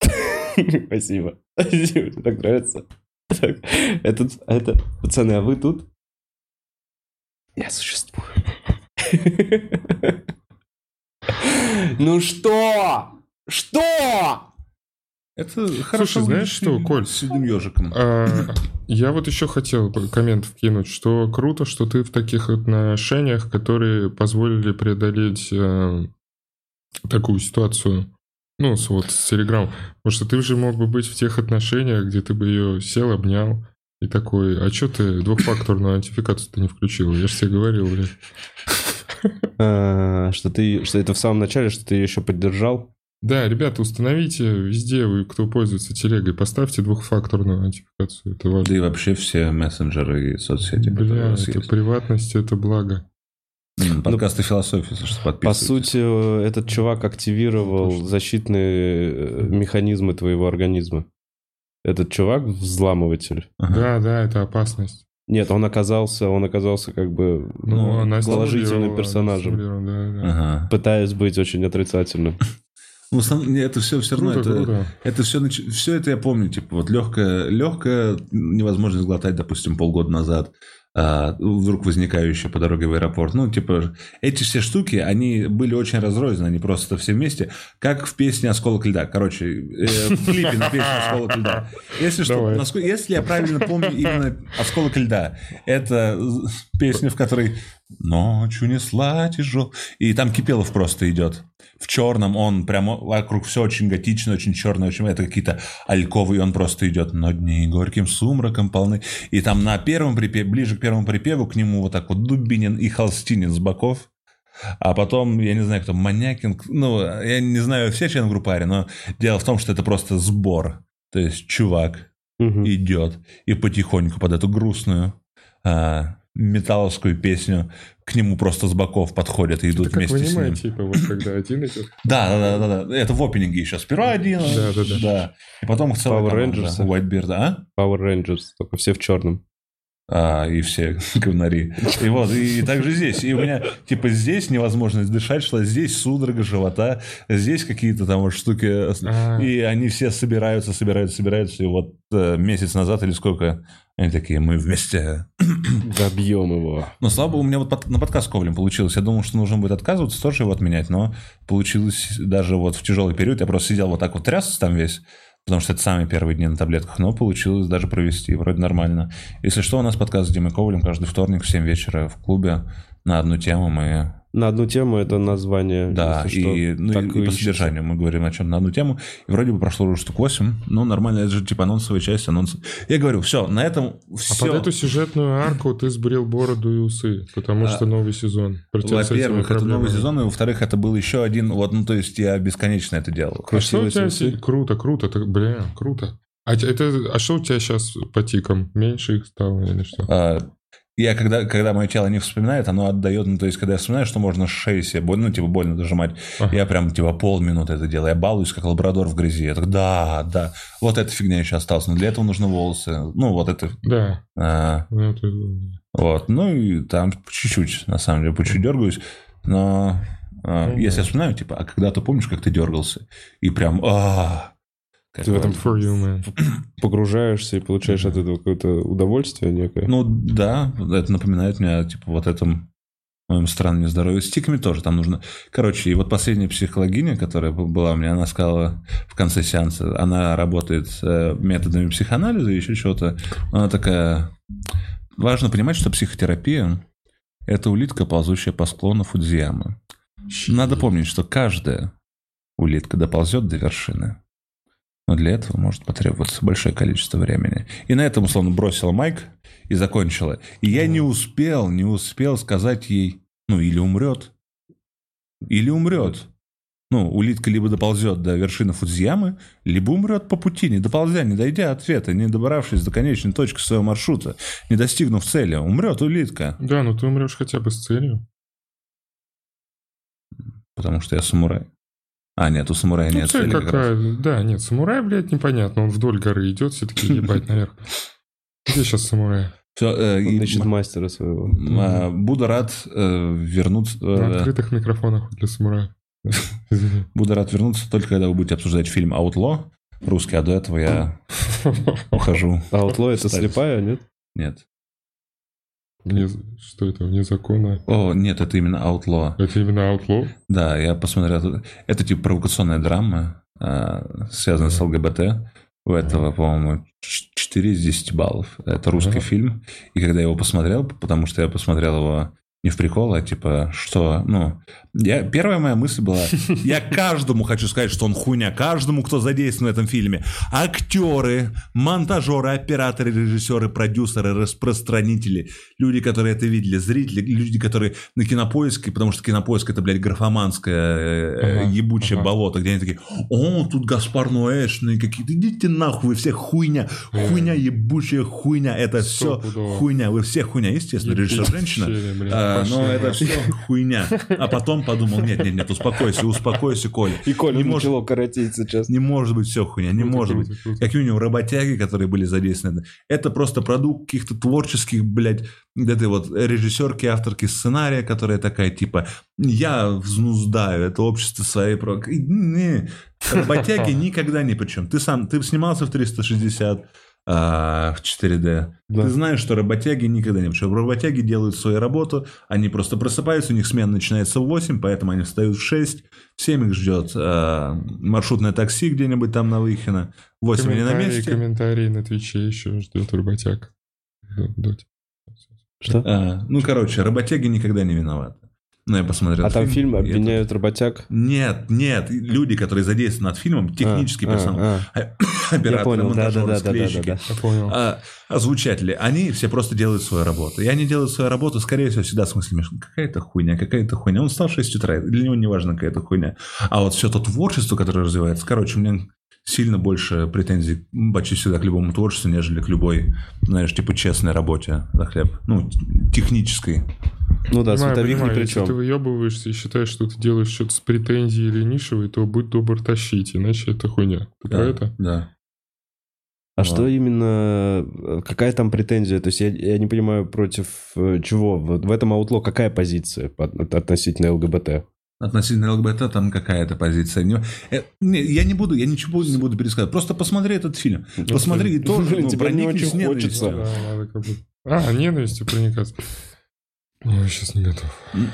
Спасибо. Спасибо, так нравится. Так, это, это, пацаны, а вы тут? Я существую. Ну что? Что? Это хорошо. Слушай, знаешь что, Коль? С седым ежиком. А, я вот еще хотел коммент вкинуть, что круто, что ты в таких отношениях, которые позволили преодолеть э, такую ситуацию. Ну, с, вот с Телеграм. Потому что ты уже мог бы быть в тех отношениях, где ты бы ее сел, обнял и такой, а что ты двухфакторную аутентификацию ты не включил? Я же тебе говорил, блядь. А, что ты, что это в самом начале, что ты ее еще поддержал? Да, ребята, установите везде, вы, кто пользуется телегой, поставьте двухфакторную аутентификацию. Это важно. Да и вообще все мессенджеры и соцсети. Бля, это есть. приватность, это благо. Подкасты ну, философии, что подписывайтесь. По сути, этот чувак активировал защитные э, механизмы твоего организма. Этот чувак взламыватель. Ага. Да, да, это опасность. Нет, он оказался, он оказался как бы ну, ну, положительным персонажем, да, да. Ага. пытаясь быть очень отрицательным. Ну, это все все равно, круто, это, круто. это все, все это я помню, типа, вот легкая, легкая невозможность глотать, допустим, полгода назад, а, вдруг возникающие по дороге в аэропорт. Ну, типа, эти все штуки, они были очень разрознены, они просто все вместе, как в песне «Осколок льда». Короче, э, в клипе на песню «Осколок льда». Если, что, насколько, если я правильно помню именно «Осколок льда», это песня, в которой ночью несла тяжел... И там Кипелов просто идет в черном, он прямо вокруг все очень готично, очень черное, очень это какие-то альковы, и он просто идет на дни горьким сумраком полны. И там на первом припеве, ближе к первому припеву, к нему вот так вот Дубинин и Холстинин с боков. А потом, я не знаю, кто, Манякин, ну, я не знаю все члены группы Ари, но дело в том, что это просто сбор. То есть чувак угу. идет и потихоньку под эту грустную а, металловскую песню к нему просто с боков подходят и идут вместе с ним. типа, вот когда один идет. Да, да, да, да, Это в опенинге еще. Сперва один, да, да, да. да. И потом их целая Power Rangers. Whitebeard, а? Power Rangers, только все в черном. А, и все говнари. И вот, и, и также здесь. И у меня, типа, здесь невозможность дышать шла, здесь судорога живота, здесь какие-то там вот штуки. А-а-а. И они все собираются, собираются, собираются. И вот э, месяц назад или сколько, они такие, мы вместе... Добьем его. Но слабо у меня вот под, на подкаст Ковлем получилось. Я думал, что нужно будет отказываться, тоже его отменять, но получилось даже вот в тяжелый период. Я просто сидел вот так вот трясся там весь потому что это самые первые дни на таблетках, но получилось даже провести, вроде нормально. Если что, у нас подкаст с Димой Ковалем каждый вторник в 7 вечера в клубе на одну тему мы на одну тему это название. Да, и, что, ну, и, и по содержанию мы говорим о чем на одну тему. И вроде бы прошло уже штук 8. Ну, нормально, это же типа анонсовая часть, анонс. Я говорю, все, на этом все. А под эту сюжетную арку ты сбрил бороду и усы, потому а, что новый сезон. Во-первых, это новый сезон, и во-вторых, это был еще один, вот, ну, то есть я бесконечно это делал. А что у тебя... Усы? Круто, круто, так, бля, круто. А, это, а что у тебя сейчас по тикам? Меньше их стало или что? А, я когда, когда мое тело не вспоминает, оно отдает, ну, то есть, когда я вспоминаю, что можно шею себе больно, ну, типа, больно дожимать, ага. я прям, типа, полминуты это делаю. Я балуюсь, как лабрадор в грязи. Я так, да, да. Вот эта фигня еще осталась. Но для этого нужны волосы. Ну, вот это. Да. А, ну, Вот. Ну, и там чуть-чуть, на самом деле, по чуть дергаюсь. Но а, ну, если да. я вспоминаю, типа, а когда ты помнишь, как ты дергался? И прям, а ты в этом for you, man. погружаешься и получаешь от этого какое-то удовольствие некое. Ну да, это напоминает мне типа вот этом моему странному здоровью. С тиками тоже там нужно. Короче, и вот последняя психологиня, которая была у меня, она сказала в конце сеанса, она работает э, методами психоанализа и еще чего-то. Она такая... Важно понимать, что психотерапия – это улитка, ползущая по склону Фудзиямы. Надо помнить, что каждая улитка доползет до вершины. Но для этого может потребоваться большое количество времени. И на этом, условно, бросила майк и закончила. И я не успел, не успел сказать ей, ну, или умрет, или умрет. Ну, улитка либо доползет до вершины Фудзиямы, либо умрет по пути, не доползя, не дойдя ответа, не добравшись до конечной точки своего маршрута, не достигнув цели. Умрет улитка. Да, но ты умрешь хотя бы с целью. Потому что я самурай. А, нет, у самурая ну, нет цель какая? Да, нет, самурай, блядь, непонятно. Он вдоль горы идет, все-таки ебать наверх. Где сейчас самурай? Все, э, Он ищет мастера своего. Э, буду рад э, вернуться... Э, На открытых микрофонах для самурая. Буду рад вернуться только когда вы будете обсуждать фильм «Аутло» русский, а до этого я ухожу. «Аутло» — это слепая, нет? Нет. Вне... Что это, вне закона? О, нет, это именно Outlaw. Это именно Outlaw? Да, я посмотрел. Это типа провокационная драма, а, связанная с ЛГБТ. У этого, по-моему, 4 из 10 баллов. Это русский фильм. И когда я его посмотрел, потому что я посмотрел его не в прикол, а типа, что, ну, я, первая моя мысль была, я каждому хочу сказать, что он хуйня, каждому, кто задействован в этом фильме. Актеры, монтажеры, операторы, режиссеры, продюсеры, распространители, люди, которые это видели, зрители, люди, которые на кинопоиске, потому что кинопоиск это, блядь, графоманское э, ага, ебучее ага. болото, где они такие, о, тут Гаспар Ноэшный какие-то, идите нахуй, вы все хуйня, хуйня, ебучая хуйня, это все хуйня, вы все хуйня, естественно, режиссер женщина, а, но это все хуйня. А потом подумал, нет, нет, нет, успокойся, успокойся, Коля. И Коля не может, начало коротить сейчас. Не может быть все хуйня, не круто, может круто, быть. Круто. Как минимум работяги, которые были задействованы. Это просто продукт каких-то творческих, блядь, этой вот режиссерки, авторки сценария, которая такая, типа, я взнуздаю это общество своей... Про... Не, работяги никогда ни при чем. Ты сам, ты снимался в 360, а, в 4D. Да. Ты знаешь, что работяги никогда не... Потому работяги делают свою работу, они просто просыпаются, у них смена начинается в 8, поэтому они встают в 6, в 7 их ждет а, маршрутное такси где-нибудь там на Выхино, в 8 они на месте. Комментарии на Твиче еще ждет работяг. Что? А, ну, короче, работяги никогда не виноваты. Ну, я посмотрел. А там фильм обвиняют это... работяг? Нет, нет. Люди, которые задействованы над фильмом, технический а, персонал, а, а. операторы, монтажеры, да, да, да, да, да, понял. А, озвучатели, они все просто делают свою работу. И они делают свою работу, скорее всего, всегда с мыслями, какая-то хуйня, какая-то хуйня. Он встал в 6 утра, для него не важно какая-то хуйня. А вот все то творчество, которое развивается, короче, у меня сильно больше претензий почти всегда к любому творчеству, нежели к любой, знаешь, типа честной работе за хлеб. Ну, технической. Ну да, понимаю, световик понимаю, ни при чем. Если ты выебываешься и считаешь, что ты делаешь что-то с претензией или нишевой, то будь добр тащить, иначе это хуйня. Ты да, про это? Да. А вот. что именно, э, какая там претензия? То есть я, я не понимаю, против э, чего? В, в этом аутло какая позиция относительно ЛГБТ? Относительно ЛГБТ там какая-то позиция. Не, э, не, я не буду, я ничего не буду пересказывать. Просто посмотри этот фильм. Ну, посмотри и тоже ну, проникнись ненавистью. А, ненавистью проникаться. Ой, сейчас не готов.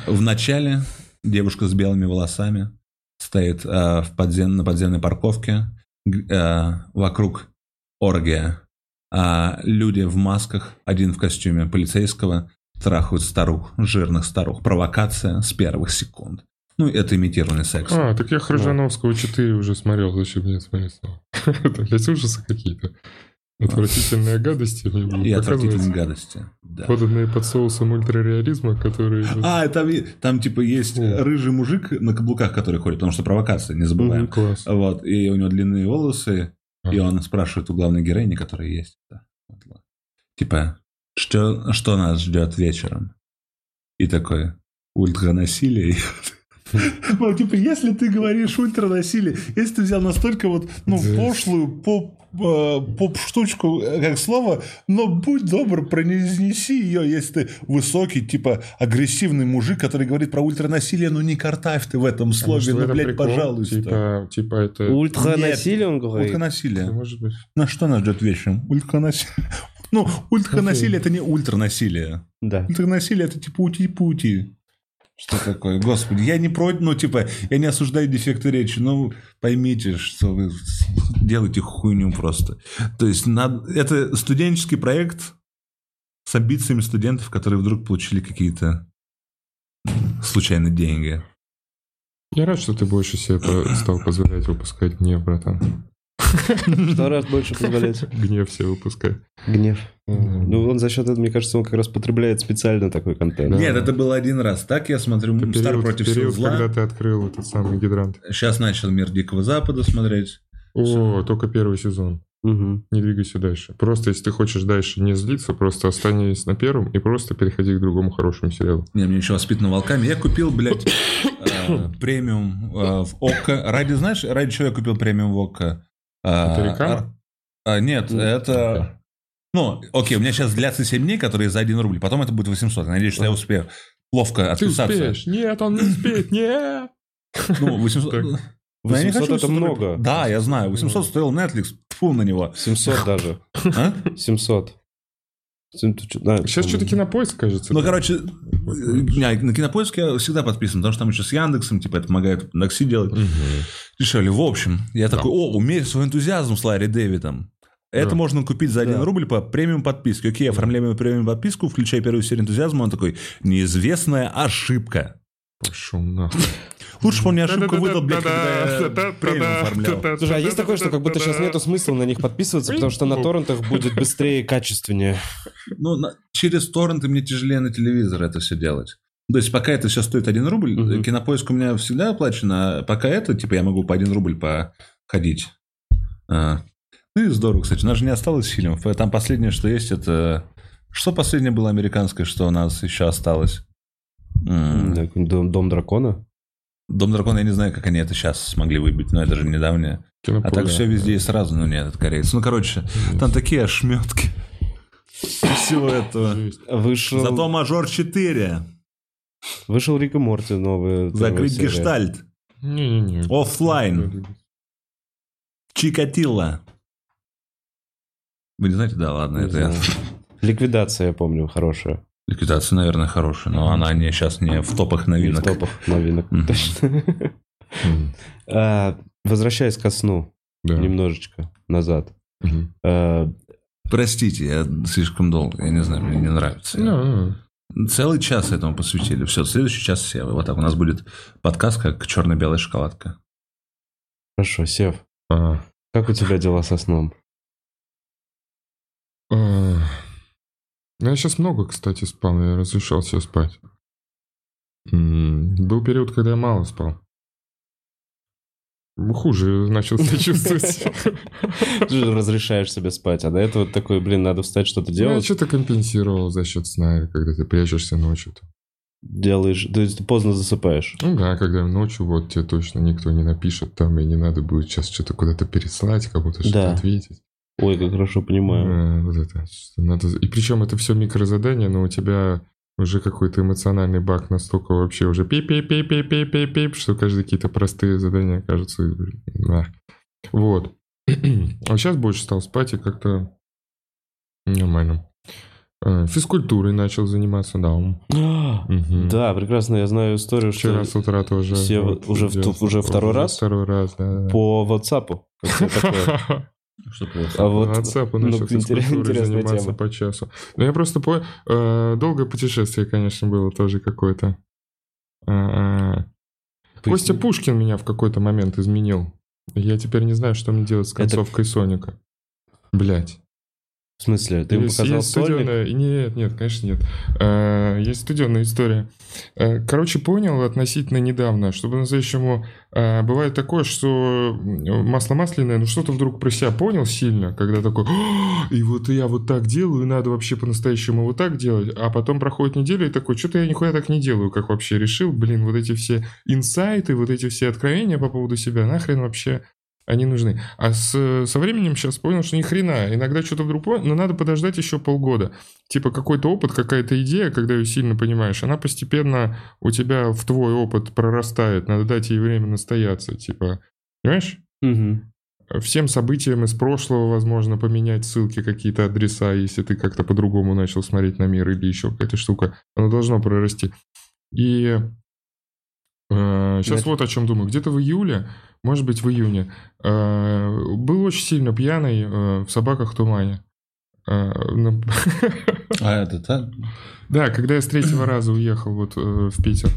В начале девушка с белыми волосами стоит э, в подзем... на подземной парковке. Э, вокруг оргия. А люди в масках, один в костюме полицейского, трахают старух, жирных старух. Провокация с первых секунд. Ну, это имитированный секс. А, так я Хржановского 4 уже смотрел, зачем мне смотреть? Это, блядь, ужасы какие-то. Отвратительные гадости. И отвратительные гадости. Да. Поданные под соусом ультрареализма, которые... А, там, там типа есть О. рыжий мужик на каблуках, который ходит, потому что провокация, не забываем. Угу, класс. Вот, и у него длинные волосы, а. и он спрашивает у главной героини, которая есть. Да. Типа, что, что нас ждет вечером? И такой, ультранасилие. Ну, типа, если ты говоришь ультранасилие, если ты взял настолько вот, ну, пошлую поп Э, поп-штучку э, как слово, но будь добр, произнеси ее, если ты высокий, типа агрессивный мужик, который говорит про ультранасилие, ну не картавь ты в этом слове, ну, блядь, прикол? пожалуйста. Типа, типа это... Ультранасилие он говорит? Ультранасилие. Может быть. На что нас ждет вечером? Ультранасилие. Ну, ультранасилие это не ультранасилие. Да. Ультранасилие это типа ути-пути. Что такое? Господи, я не против, ну, типа, я не осуждаю дефекты речи, но поймите, что вы делаете хуйню просто. То есть, надо... это студенческий проект с амбициями студентов, которые вдруг получили какие-то случайные деньги. Я рад, что ты больше себе стал позволять выпускать гнев, братан. Что раз больше позволять? Гнев себе выпускать. Гнев. Ну, он за счет этого, мне кажется, он как раз потребляет специально такой контент. Нет, это было один раз. Так я смотрю Стар против период, зла. когда ты открыл этот самый гидрант. Сейчас начал Мир Дикого Запада смотреть. О, только первый сезон. Угу. Не двигайся дальше. Просто, если ты хочешь дальше не злиться, просто останься на первом и просто переходи к другому хорошему сериалу. Не, мне еще воспитан волками. Я купил, блядь, э, премиум э, в ОККО. Ради, знаешь, ради чего я купил премиум в ОККО? А, это реклама? А, нет, ну, это... Ну, окей, у меня сейчас длятся 7 дней, которые за 1 рубль. Потом это будет 800. Я надеюсь, что я успею ловко отписаться. Ты успеешь. Нет, он не успеет. Нет. Ну, 800... 800 хочу, это много. Да, я знаю. 800 стоил Netflix. Фу на него. 700 даже. А? 700. Да, Сейчас что-то кинопоиск, кажется. Ну, да? короче, на кинопоиск я всегда подписан, потому что там еще с Яндексом, типа, это помогает такси делать. Угу. Дешевле. В общем, я да. такой, о, умерь свой энтузиазм с Ларри Дэвидом. Это да. можно купить за 1 да. рубль по премиум подписке. Окей, оформляем премиум подписку, включая первую серию энтузиазма. Он такой, неизвестная ошибка. Пошел нахуй. Лучше бы он мне ошибку выдал, блядь, когда я премиум оформлял. Слушай, а есть такое, что как будто сейчас нету смысла на них подписываться, потому что на торрентах будет быстрее и качественнее? Ну, через торренты мне тяжелее на телевизор это все делать. То есть, пока это все стоит 1 рубль, угу. кинопоиск у меня всегда оплачен, а пока это, типа, я могу по 1 рубль походить. А. Ну и здорово, кстати. У нас же не осталось фильмов. Там последнее, что есть, это... Что последнее было американское, что у нас еще осталось? Дом, Дом дракона? Дом дракона, я не знаю, как они это сейчас смогли выбить, но это же недавнее. Кинополе, а так все везде и сразу, ну нет, это корейцы. Ну, короче, там такие ошметки всего этого. Вышел... Зато Мажор 4. Вышел Рик и Морти новый. Закрыть гештальт. Не-не-не. Оффлайн. Чикатилла. Вы не знаете? Да, ладно, не это знаю. я... Ликвидация, я помню, хорошая. Ликвидация, наверное, хорошая, но она не, сейчас не в топах новинок. Не в топах новинок, точно. А, возвращаясь ко сну немножечко назад. А, Простите, я слишком долго, я не знаю, мне не нравится. Ну, Целый час этому посвятили. Все, следующий час Сева. Вот так у нас будет подкаст как черно-белая шоколадка. Хорошо, Сев. Как у тебя дела со сном? Ну, я сейчас много, кстати, спал, я разрешал себе спать. Был период, когда я мало спал. Хуже начал себя чувствовать. Ты же разрешаешь себе спать, а до этого такой, блин, надо встать, что-то делать. Я что-то компенсировал за счет сна, когда ты прячешься ночью. Делаешь, то есть ты поздно засыпаешь. Ну да, когда ночью вот тебе точно никто не напишет там, и не надо будет сейчас что-то куда-то переслать, кому-то что-то ответить. Ой, как хорошо понимаю. А, вот это. Надо... И причем это все микрозадание, но у тебя уже какой-то эмоциональный баг настолько вообще уже пип пип пип пип пип пип пип что каждые какие-то простые задания кажутся... Да. Вот. а сейчас больше стал спать и как-то нормально. А, физкультурой начал заниматься, да. угу. Да, прекрасно, я знаю историю, Вчера что... с утра тоже. Все вот, уже, в, уже второй раз? Второй раз, да. По WhatsApp. Что плохо. А вот WhatsApp начал ну, физкультурой заниматься тема. по часу. Ну, я просто по... Э, долгое путешествие, конечно, было тоже какое-то. Э, Костя Пушкин меня в какой-то момент изменил. Я теперь не знаю, что мне делать с концовкой Это... Соника. Блять. В смысле? Ты ему показал есть студийная... Нет, нет, конечно, нет. А, есть студийная история. А, короче, понял относительно недавно, что по-настоящему а, бывает такое, что масло масляное, ну что-то вдруг про себя понял сильно, когда такой, и вот я вот так делаю, и надо вообще по-настоящему вот так делать, а потом проходит неделя и такой, что-то я нихуя так не делаю, как вообще решил, блин, вот эти все инсайты, вот эти все откровения по поводу себя, нахрен вообще они нужны. А с, со временем сейчас понял, что ни хрена. Иногда что-то вдруг понял, но надо подождать еще полгода. Типа какой-то опыт, какая-то идея, когда ее сильно понимаешь, она постепенно у тебя в твой опыт прорастает. Надо дать ей время настояться. Типа, понимаешь? Угу. Всем событиям из прошлого, возможно, поменять ссылки, какие-то адреса, если ты как-то по-другому начал смотреть на мир или еще какая-то штука. Оно должно прорасти. И Сейчас Нет. вот о чем думаю. Где-то в июле, может быть, в июне, был очень сильно пьяный в «Собаках в тумане». А это так? Да, когда я с третьего раза уехал вот в Питер.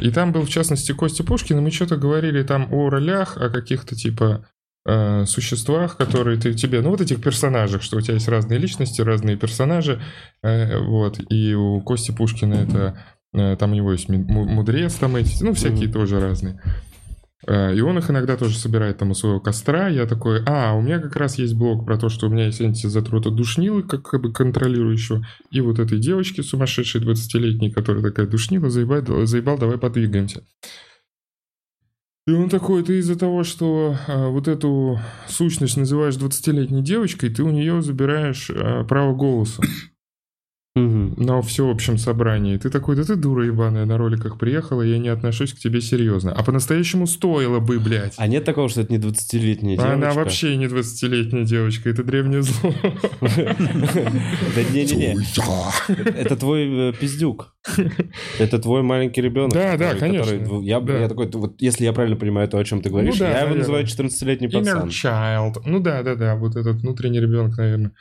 И там был, в частности, Костя Пушкин, и мы что-то говорили там о ролях, о каких-то типа э, существах, которые ты тебе, ну вот этих персонажах, что у тебя есть разные личности, разные персонажи, э, вот, и у Кости Пушкина это, э, там у него есть мудрец, там эти, ну всякие тоже разные. Э, и он их иногда тоже собирает там у своего костра. Я такой, а, у меня как раз есть блог про то, что у меня есть антизатрота душнилы, как, как бы контролирующего, и вот этой девочки сумасшедшей 20-летней, которая такая душнила, заебал, заебал, давай подвигаемся. И он такой, ты из-за того, что а, вот эту сущность называешь 20-летней девочкой, ты у нее забираешь а, право голоса. Угу. На всеобщем собрании. Ты такой, да ты дура ебаная, на роликах приехала, я не отношусь к тебе серьезно. А по-настоящему стоило бы, блядь. А нет такого, что это не 20-летняя девочка? Она вообще не 20-летняя девочка, это древнее зло. Да не-не-не. Это твой э, пиздюк. Это твой маленький ребенок. Да, да, конечно. Я такой, вот если я правильно понимаю то, о чем ты говоришь, ну я его называю 14-летний пацан. Inner child. Ну да, да, да, вот этот внутренний ребенок, наверное.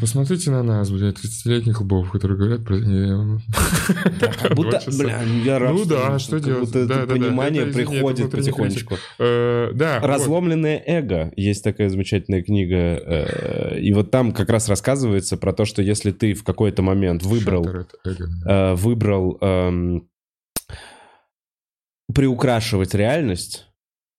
Посмотрите на нас, блядь, 30-летних лбов, которые говорят про... Да, как будто, бля, я рад, ну да, что делать? Будто да, да, понимание да, это, приходит это потихонечку. Э, да, Разломленное вот. эго. Есть такая замечательная книга. Э, и вот там как раз рассказывается про то, что если ты в какой-то момент выбрал... Э, выбрал э, приукрашивать реальность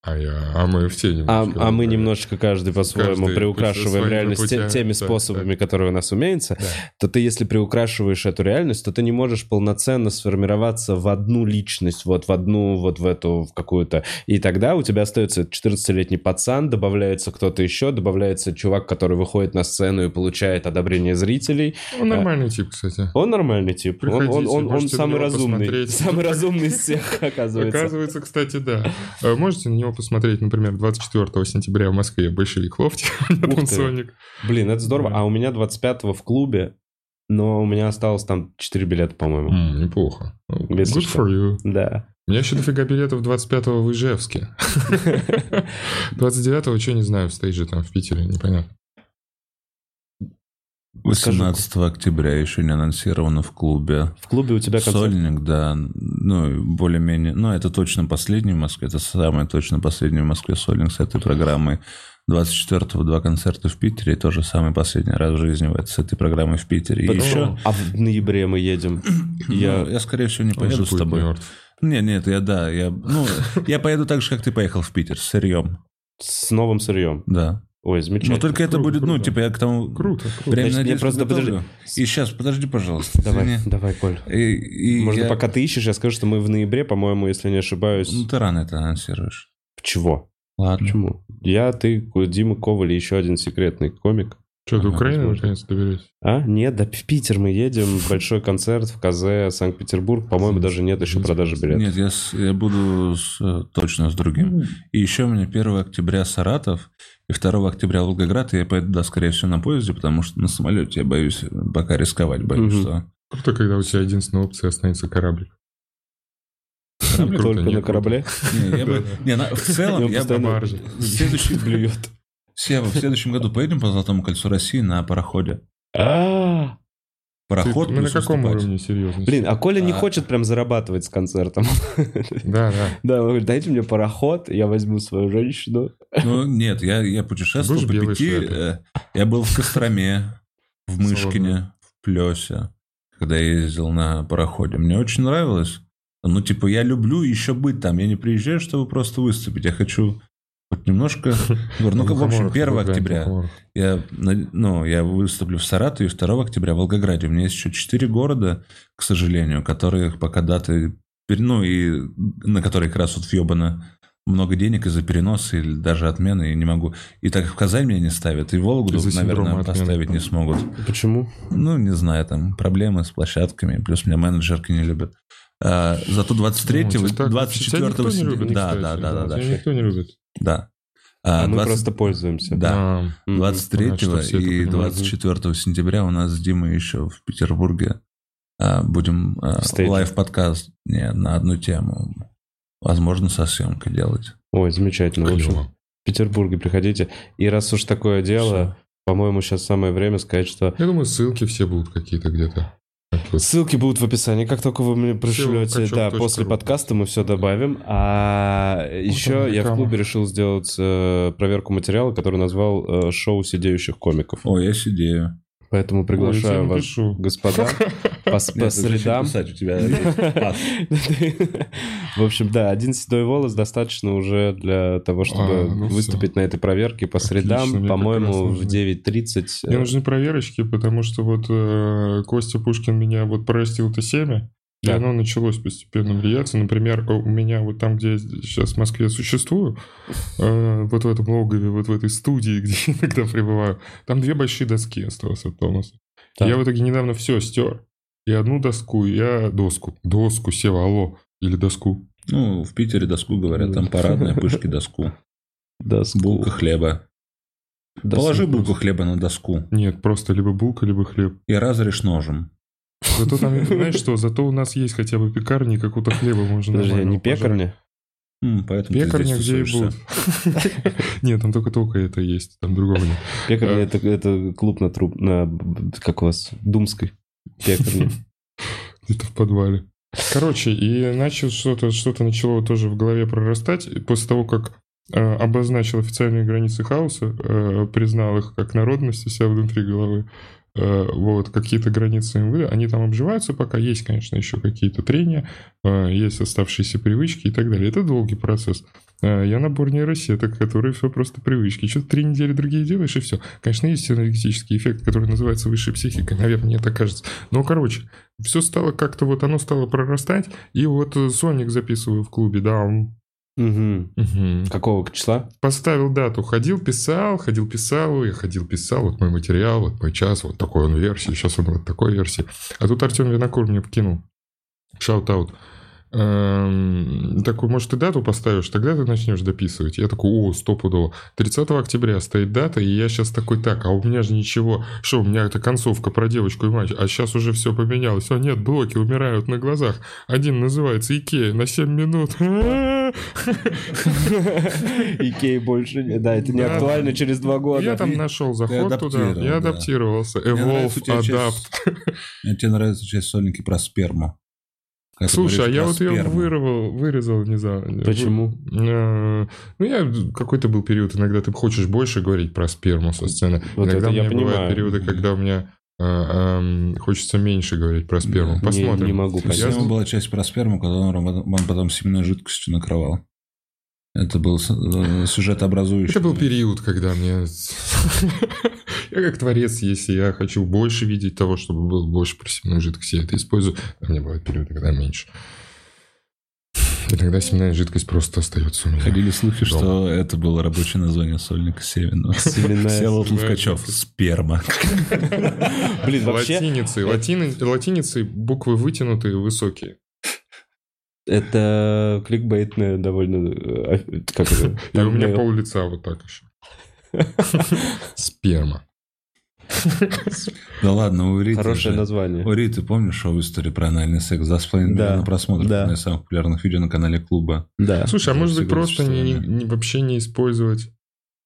а, я, а мы все немножко. А, а мы немножечко каждый по-своему приукрашиваем реальность путями, теми способами, да. которые у нас умеются. Да. То ты, если приукрашиваешь эту реальность, то ты не можешь полноценно сформироваться в одну личность, вот в одну, вот в эту, в какую-то. И тогда у тебя остается 14-летний пацан, добавляется кто-то еще, добавляется чувак, который выходит на сцену и получает одобрение зрителей. Он нормальный тип, кстати. Он нормальный тип. Приходите, он, он, он, он самый разумный. Посмотреть. Самый разумный из всех, оказывается. Оказывается, кстати, да. Э, можете на него посмотреть, например, 24 сентября в Москве большевик лофте Соник. Блин, это здорово. А у меня 25 в клубе, но у меня осталось там 4 билета, по-моему. Mm, неплохо. Good for you. Да. У меня еще дофига билетов 25-го в Ижевске. 29-го, что не знаю, в стейдже там в Питере, непонятно. 18 Скажу. октября еще не анонсировано в клубе. В клубе у тебя концерт? Сольник, да. Ну, более-менее... Ну, это точно последний в Москве. Это самый точно последний в Москве сольник с этой программой. 24-го два концерта в Питере, и тоже самый последний раз в жизни с этой программой в Питере. И еще... А в ноябре мы едем. я... Ну, я, скорее всего, не поеду с тобой. Мертв. Нет, нет, я да, я, ну, я поеду так же, как ты поехал в Питер, с сырьем. С новым сырьем? Да. Ой, замечательно. Но только это будет, ну, круто. ну, типа, я к тому... Круто, круто. Прямо Значит, я просто подожди. И сейчас, подожди, пожалуйста. Давай, извини. давай, Коль. И, и Можно, я... пока ты ищешь, я скажу, что мы в ноябре, по-моему, если не ошибаюсь... Ну, ты рано это анонсируешь. Чего? Ладно. Почему? Я, ты, Дима Коваль и еще один секретный комик. Что, до Украины наконец доберетесь? А? Нет, да в Питер мы едем, большой концерт в КЗ, Санкт-Петербург. По-моему, даже нет еще продажи билетов. Нет, я, с, я буду с, точно с другим. И еще у меня 1 октября Саратов и 2 октября Волгоград. И я поеду, да, скорее всего, на поезде, потому что на самолете я боюсь пока рисковать, боюсь, угу. что... Круто, когда у тебя единственная опция останется кораблик. Только на корабле? Не, в целом я бы... Следующий блюет. Сева, в следующем году поедем по Золотому кольцу России на пароходе. А, Пароход Мы на каком уровне серьезно? Блин, а Коля не а. хочет прям зарабатывать с концертом. Да, да. Да, он говорит, дайте мне пароход, я возьму свою женщину. Ну, нет, я, я путешествовал по пяти... Э, я был в Костроме, в Мышкине, в Плесе, когда я ездил на пароходе. Мне очень нравилось. Ну, типа, я люблю еще быть там. Я не приезжаю, чтобы просто выступить. Я хочу вот немножко... Ну, в общем, 1 октября я, ну, я выступлю в Саратове, 2 октября в Волгограде. У меня есть еще 4 города, к сожалению, которые пока даты... Ну, и на которые как раз вот въебано много денег из-за переноса или даже отмены, и не могу. И так как в Казань меня не ставят, и Вологду, наверное, поставить не смогут. Почему? Ну, не знаю, там проблемы с площадками, плюс меня менеджерки не любят. А, зато 23-го, ну, 24 сентября... Да, да, да, да, да. Никто не любит. Да. А, 20... мы просто пользуемся. Да. А, 23 и 24 сентября у нас с Димой еще в Петербурге а, будем а, лайв-подкаст не, на одну тему. Возможно, со съемкой делать. Ой, замечательно. Клево. В общем, в Петербурге приходите. И раз уж такое дело, по-моему, сейчас самое время сказать, что... Я думаю, ссылки все будут какие-то где-то. Ссылки будут в описании. Как только вы мне пришлете, да, после подкаста мы все добавим. А еще я в клубе решил сделать э, проверку материала, который назвал э, «Шоу сидеющих комиков». О, я сидею. Поэтому приглашаю Ой, вас, пишу. господа, по, по средам. Писать, у тебя В общем, да, один седой волос достаточно уже для того, чтобы а, ну выступить все. на этой проверке по средам, по-моему, в 9.30. Мне нужны проверочки, потому что вот э, Костя Пушкин меня вот простил это семя. И оно началось постепенно влияться. Например, у меня вот там, где я сейчас в Москве существую, э, вот в этом логове, вот в этой студии, где я иногда пребываю, там две большие доски осталось от Томаса. Так. Я в итоге недавно все стер. И одну доску, я доску. Доску, Сева, алло. Или доску. Ну, в Питере доску говорят, там парадная пышки доску. Доску. Булка хлеба. Доску. Положи булку хлеба на доску. Нет, просто либо булка, либо хлеб. И разрежь ножем. Зато там, знаешь что, зато у нас есть хотя бы пекарни, какого-то хлеба можно Подожди, не пекарня? поэтому Пекарня где и будут. Нет, там только-только это есть, там другого нет. Пекарня это, это клуб на труп, на, как у вас, Думской пекарня. Где-то в подвале. Короче, и начал что-то, что-то начало тоже в голове прорастать. После того, как э, обозначил официальные границы хаоса, э, признал их как народность у себя внутри головы, вот, какие-то границы МВ, они там обживаются пока, есть, конечно, еще какие-то трения, э, есть оставшиеся привычки и так далее. Это долгий процесс. Э, я набор нейросеток, которые все просто привычки. Что-то три недели другие делаешь, и все. Конечно, есть энергетический эффект, который называется высшей психикой, наверное, мне так кажется. Но, короче, все стало как-то вот, оно стало прорастать, и вот Соник записываю в клубе, да, он Угу. Угу. Какого числа? Поставил дату. Ходил, писал, ходил, писал. Я ходил, писал. Вот мой материал, вот мой час, вот такой он версии. Сейчас он вот такой версии. А тут Артем Винокур мне вкинул. Shout-out. Эм, такой, может, ты дату поставишь, тогда ты начнешь дописывать. Я такой, о, стопудово. 30 октября стоит дата, и я сейчас такой, так, а у меня же ничего. Что, у меня это концовка про девочку и мать, а сейчас уже все поменялось. О, нет, блоки умирают на глазах. Один называется Икея на 7 минут. Икеи больше нет. Да, это не актуально через два года. Я там нашел заход туда, я адаптировался. Evolve, Adapt. Мне нравится часть сольники про сперму. Как Слушай, а я вот ее вырвал, вырезал, не знаю. Почему? Вы... Ну, я какой-то был период, иногда ты хочешь больше говорить про сперму со сцены. Вот иногда у меня бывают периоды, когда у меня а, а, хочется меньше говорить про сперму. Посмотрим. Не, не могу. Я... была часть про сперму, когда он, он потом семенной жидкостью накрывал. Это был э, сюжет образующий. Это был период, когда мне... я как творец, если я хочу больше видеть того, чтобы было больше просеменной жидкости, я это использую. А мне бывают периоды, когда меньше. Иногда семенная жидкость просто остается у меня. Ходили слухи, дома. что это было рабочее название сольника Севина. Семенная... Всеволод Лукачев. Сперма. Блин, вообще... Латиницы. Латиницы буквы вытянутые, высокие. Это кликбейтное довольно... Э, как это? И у меня пол лица вот так еще. Сперма. Да ладно, у Риты Хорошее же, название. У Риты, помнишь шоу истории про анальный секс? За с половиной да, просмотров да. на самых популярных видео на канале клуба. Да. Слушай, а может быть просто не, не, вообще не использовать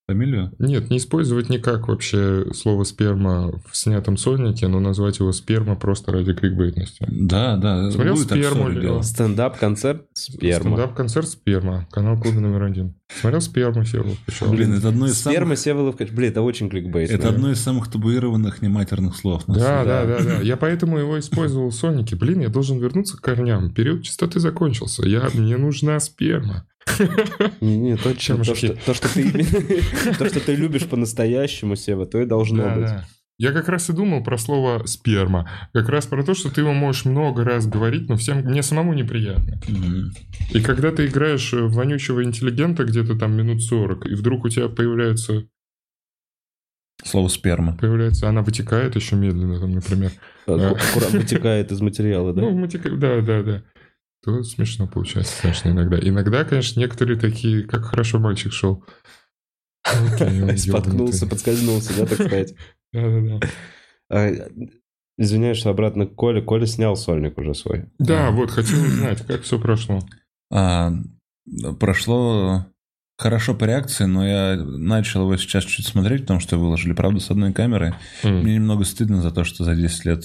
Фамилию? Нет, не использовать никак вообще слово сперма в снятом сольнике, но назвать его сперма просто ради кликбейтности. Да, да. Смотрел сперму? Стендап-концерт сперма. Стендап-концерт сперма. Канал клуба номер один. Смотрел сперму Севолов Блин, это одно из Сперма самых... Севолов Блин, это очень кликбейт. Это одно из самых табуированных нематерных слов. Да, да, да, да. Я поэтому его использовал в Сонике. Блин, я должен вернуться к корням. Период чистоты закончился. Я... Мне нужна сперма. Не, не, точно. То, что, то, что ты, то, что ты любишь по-настоящему, Сева, то и должно да, быть. Да. Я как раз и думал про слово сперма. Как раз про то, что ты его можешь много раз говорить, но всем мне самому неприятно. Mm-hmm. И когда ты играешь в вонючего интеллигента где-то там минут 40, и вдруг у тебя появляется... Слово сперма. Появляется, она вытекает еще медленно, там, например. Аккуратно вытекает из материала, да? Ну, вытекает, да, да, да то смешно получается, конечно, иногда. Иногда, конечно, некоторые такие, как хорошо мальчик шел. Споткнулся, подскользнулся, да, так сказать? Да-да-да. А, Извиняюсь, что обратно к Коле. Коля снял сольник уже свой. Да, вот, хотел узнать, как все прошло. А, прошло хорошо по реакции, но я начал его сейчас чуть смотреть, потому что выложили, правда, с одной камеры. Mm. Мне немного стыдно за то, что за 10 лет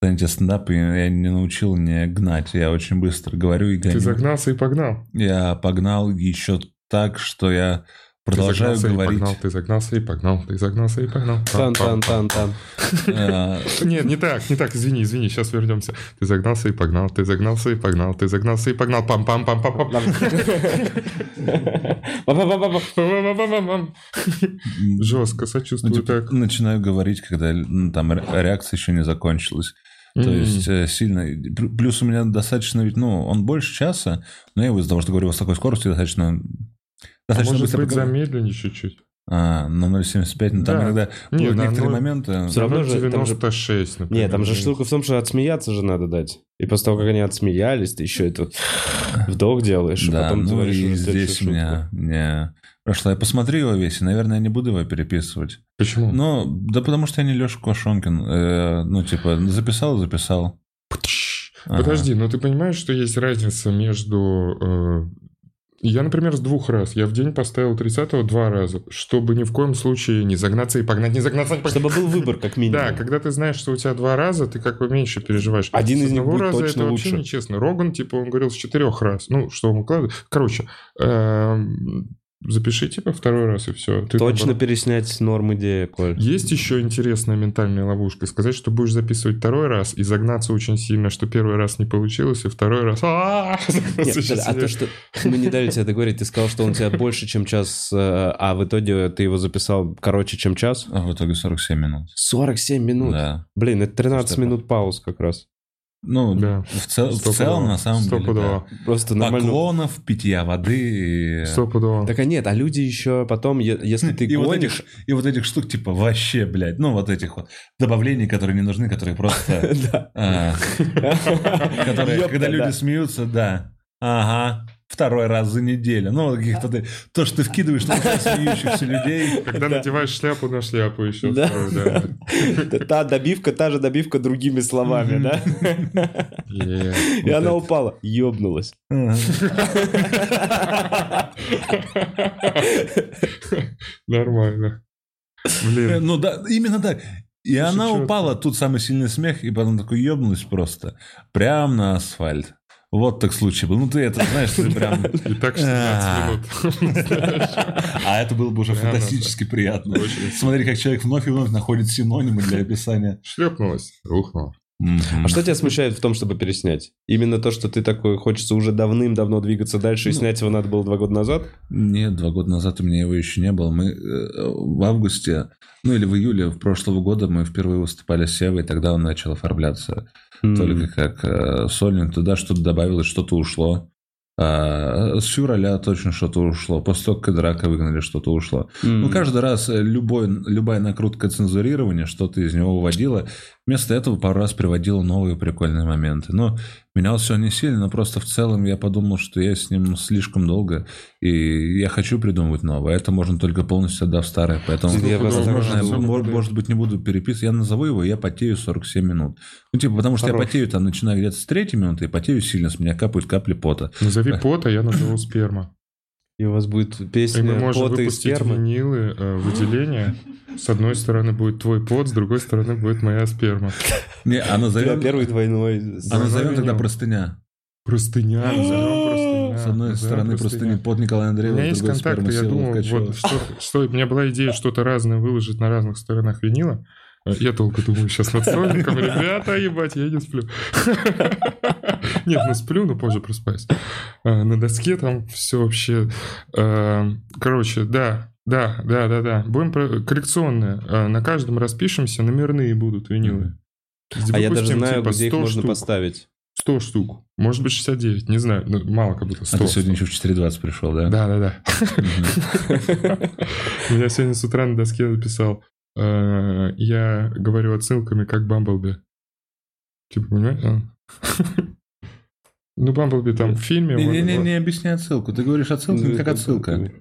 занятия стендапа я не научил не гнать. Я очень быстро говорю и гоню. Ты загнался и погнал. Я погнал еще так, что я Продолжаю ты говорить. И погнал, ты загнался и погнал, ты загнался и погнал. Тан-тан-тан-тан. Нет, не так, не так, извини, извини, сейчас вернемся. Ты загнался и погнал, ты загнался и погнал, ты загнался и погнал. Пам-пам-пам-пам-пам. Жестко, сочувствую так. Начинаю говорить, когда там реакция еще не закончилась. То есть э, сильно... Плюс у меня достаточно ведь, ну, он больше часа, но я из-за того, что говорю с такой скоростью, достаточно а может быть, замедленнее чуть-чуть. А, на 0,75, ну там да. иногда Нет, некоторые 0, моменты... Все равно 96, же, например. Нет, там же штука в том, что отсмеяться же надо дать. И после того, как они отсмеялись, ты еще это вдох делаешь, а да, а потом ну говоришь, и здесь у меня не прошло. Я посмотрю его весь, и, наверное, я не буду его переписывать. Почему? Ну, да потому что я не Леша Квашонкин. Э, ну, типа, записал, записал. Подожди, ага. но ты понимаешь, что есть разница между э, я, например, с двух раз. Я в день поставил 30-го два раза, чтобы ни в коем случае не загнаться и погнать, не загнаться, не погнать. Чтобы был выбор, как минимум. Да, когда ты знаешь, что у тебя два раза, ты как бы меньше переживаешь. Один из них будет раза точно это лучше. вообще нечестно. Роган, типа, он говорил с четырех раз. Ну, что он укладывает. Короче, эм, Запиши типа второй раз и все. Ты Точно наоборот... переснять норм идея, Коль. Есть еще интересная ментальная ловушка. Сказать, что будешь записывать второй раз и загнаться очень сильно, что первый раз не получилось, и второй раз... А то, что мы не дали тебе договорить, ты сказал, что он у тебя больше, чем час, э, а в итоге ты его записал короче, чем час? А в итоге 47 минут. 47 минут? Да. Блин, это 13 минут пауз как раз. Ну, да. в, цел, в целом, на самом деле, да. Просто нормально. Поклонов, питья воды. Стопудово. Так а нет, а люди еще потом, если ты и гонишь... Вот этих, и вот этих штук, типа, вообще, блядь, ну, вот этих вот добавлений, которые не нужны, которые просто... А, которые, когда люди смеются, да. Ага второй раз за неделю. Ну, каких-то ты, то, что ты вкидываешь на смеющихся людей. Когда надеваешь шляпу на шляпу еще. Да. Та добивка, та же добивка другими словами, да? И она упала, ёбнулась. Нормально. Блин. Ну да, именно так. И она упала, тут самый сильный смех, и потом такой ёбнулась просто. Прям на асфальт. Вот так случай был. Ну, ты это знаешь, ты прям... И так 16 а. минут. А это было бы уже фантастически приятно. Смотри, как человек вновь и вновь находит синонимы для описания. Шлепнулась, рухнула. Mm-hmm. А что тебя смущает в том, чтобы переснять? Именно то, что ты такой, хочется уже давным-давно двигаться дальше, и ну, снять его надо было два года назад? Нет, два года назад у меня его еще не было. Мы э, в августе, ну или в июле прошлого года мы впервые выступали с Севой, и тогда он начал оформляться mm-hmm. только как э, сольник. Туда что-то добавилось, что-то ушло. А, с февраля точно что-то ушло. После того, как драка выгнали, что-то ушло. Mm-hmm. Ну, каждый раз э, любой, любая накрутка цензурирования что-то из него выводила. Вместо этого пару раз приводила новые прикольные моменты. Но менялось все не сильно, но просто в целом я подумал, что я с ним слишком долго, и я хочу придумывать новое. Это можно только полностью отдав старое. Поэтому, я возможно, я, может, может быть, не буду переписывать. Я назову его, я потею 47 минут. Ну, типа, потому что Хорош. я потею там, начинаю где-то с третьей минуты, и потею сильно, с меня капают капли пота. Назови пота, я назову сперма. И у вас будет песня и мы можем пота выпустить и винилы, э, выделения. С одной стороны будет твой пот, с другой стороны будет моя сперма. Не, а назовем... Первый двойной. А назовем тогда простыня. Простыня, назовем простыня. С одной стороны простыня под Николая Андреева, У меня есть контакты, я думал, вот, что, что, у меня была идея что-то разное выложить на разных сторонах винила. Я долго думаю сейчас над сольником. Ребята, ебать, я не сплю. Нет, ну сплю, но позже проспаюсь. А, на доске там все вообще... А, короче, да, да, да, да, да. Будем. А, на каждом распишемся, номерные будут винилы. А я даже знаю, типа где их можно поставить. 100 штук. Может быть 69, не знаю. Ну, мало как будто 100. А ты сегодня еще в 4.20 пришел, да? Да, да, да. Я сегодня с утра на доске написал я говорю отсылками, как Бамблби. Типа, понимаешь? А. Ну, Бамблби там в фильме... Не-не-не, не объясняй отсылку. Ты говоришь отсылка, как отсылка.